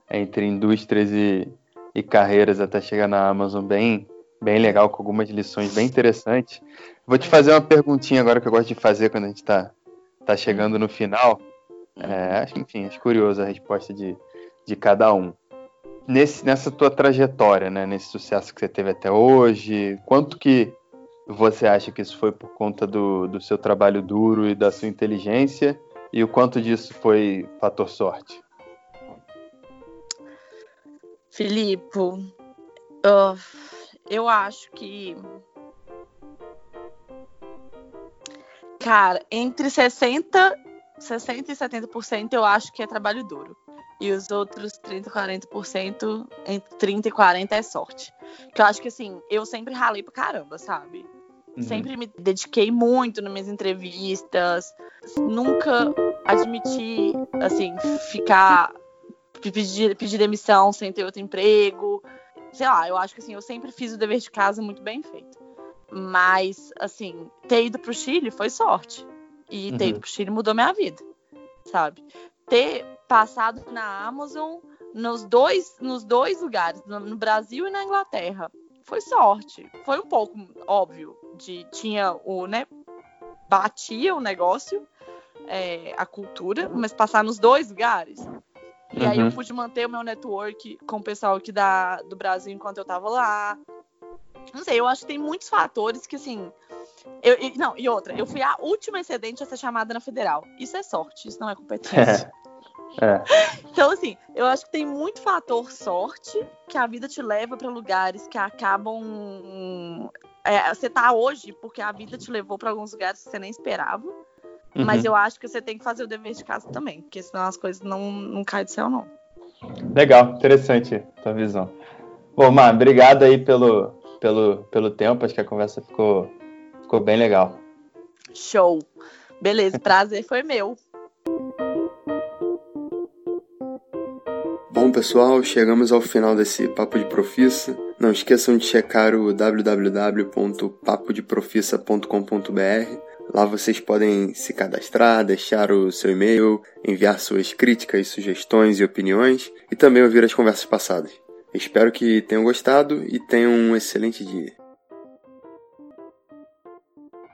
entre indústrias e, e carreiras até chegar na Amazon bem, bem legal, com algumas lições bem interessantes. Vou te fazer uma perguntinha agora que eu gosto de fazer quando a gente está tá chegando no final. É, enfim, acho curioso a resposta de, de cada um. Nesse, nessa tua trajetória, né, nesse sucesso que você teve até hoje, quanto que você acha que isso foi por conta do, do seu trabalho duro e da sua inteligência? E o quanto disso foi fator sorte? Filipe, uh, eu acho que. Cara, entre 60, 60 e 70% eu acho que é trabalho duro. E os outros 30, 40%, entre 30 e 40 é sorte. Que eu acho que assim, eu sempre ralei pra caramba, sabe? Uhum. Sempre me dediquei muito nas minhas entrevistas. Nunca admiti, assim, ficar pedir, pedir demissão sem ter outro emprego. Sei lá, eu acho que assim, eu sempre fiz o dever de casa muito bem feito. Mas, assim, ter ido pro Chile foi sorte. E ter uhum. ido pro Chile mudou minha vida, sabe? Ter passado na Amazon nos dois, nos dois lugares, no, Brasil e na Inglaterra. Foi sorte. Foi um pouco óbvio. De, tinha o, né? Batia o negócio, é, a cultura, mas passar nos dois lugares. E uhum. aí eu uhum. pude manter o meu network com o pessoal aqui da, do Brasil enquanto eu tava lá. Não sei, eu acho que tem muitos fatores que, assim. Eu, não, e outra, eu fui a última excedente a ser chamada na federal. Isso é sorte, isso não é competência. É. Então, assim, eu acho que tem muito fator sorte que a vida te leva para lugares que acabam. É, você tá hoje porque a vida te levou para alguns lugares que você nem esperava. Uhum. Mas eu acho que você tem que fazer o dever de casa também, porque senão as coisas não, não caem do céu, não. Legal, interessante tua visão. Bom, Mar, obrigado aí pelo, pelo, pelo tempo, acho que a conversa ficou, ficou bem legal. Show. Beleza, prazer foi meu. Bom, pessoal, chegamos ao final desse Papo de Profissa. Não esqueçam de checar o www.papodeprofissa.com.br. Lá vocês podem se cadastrar, deixar o seu e-mail, enviar suas críticas, sugestões e opiniões e também ouvir as conversas passadas. Espero que tenham gostado e tenham um excelente dia.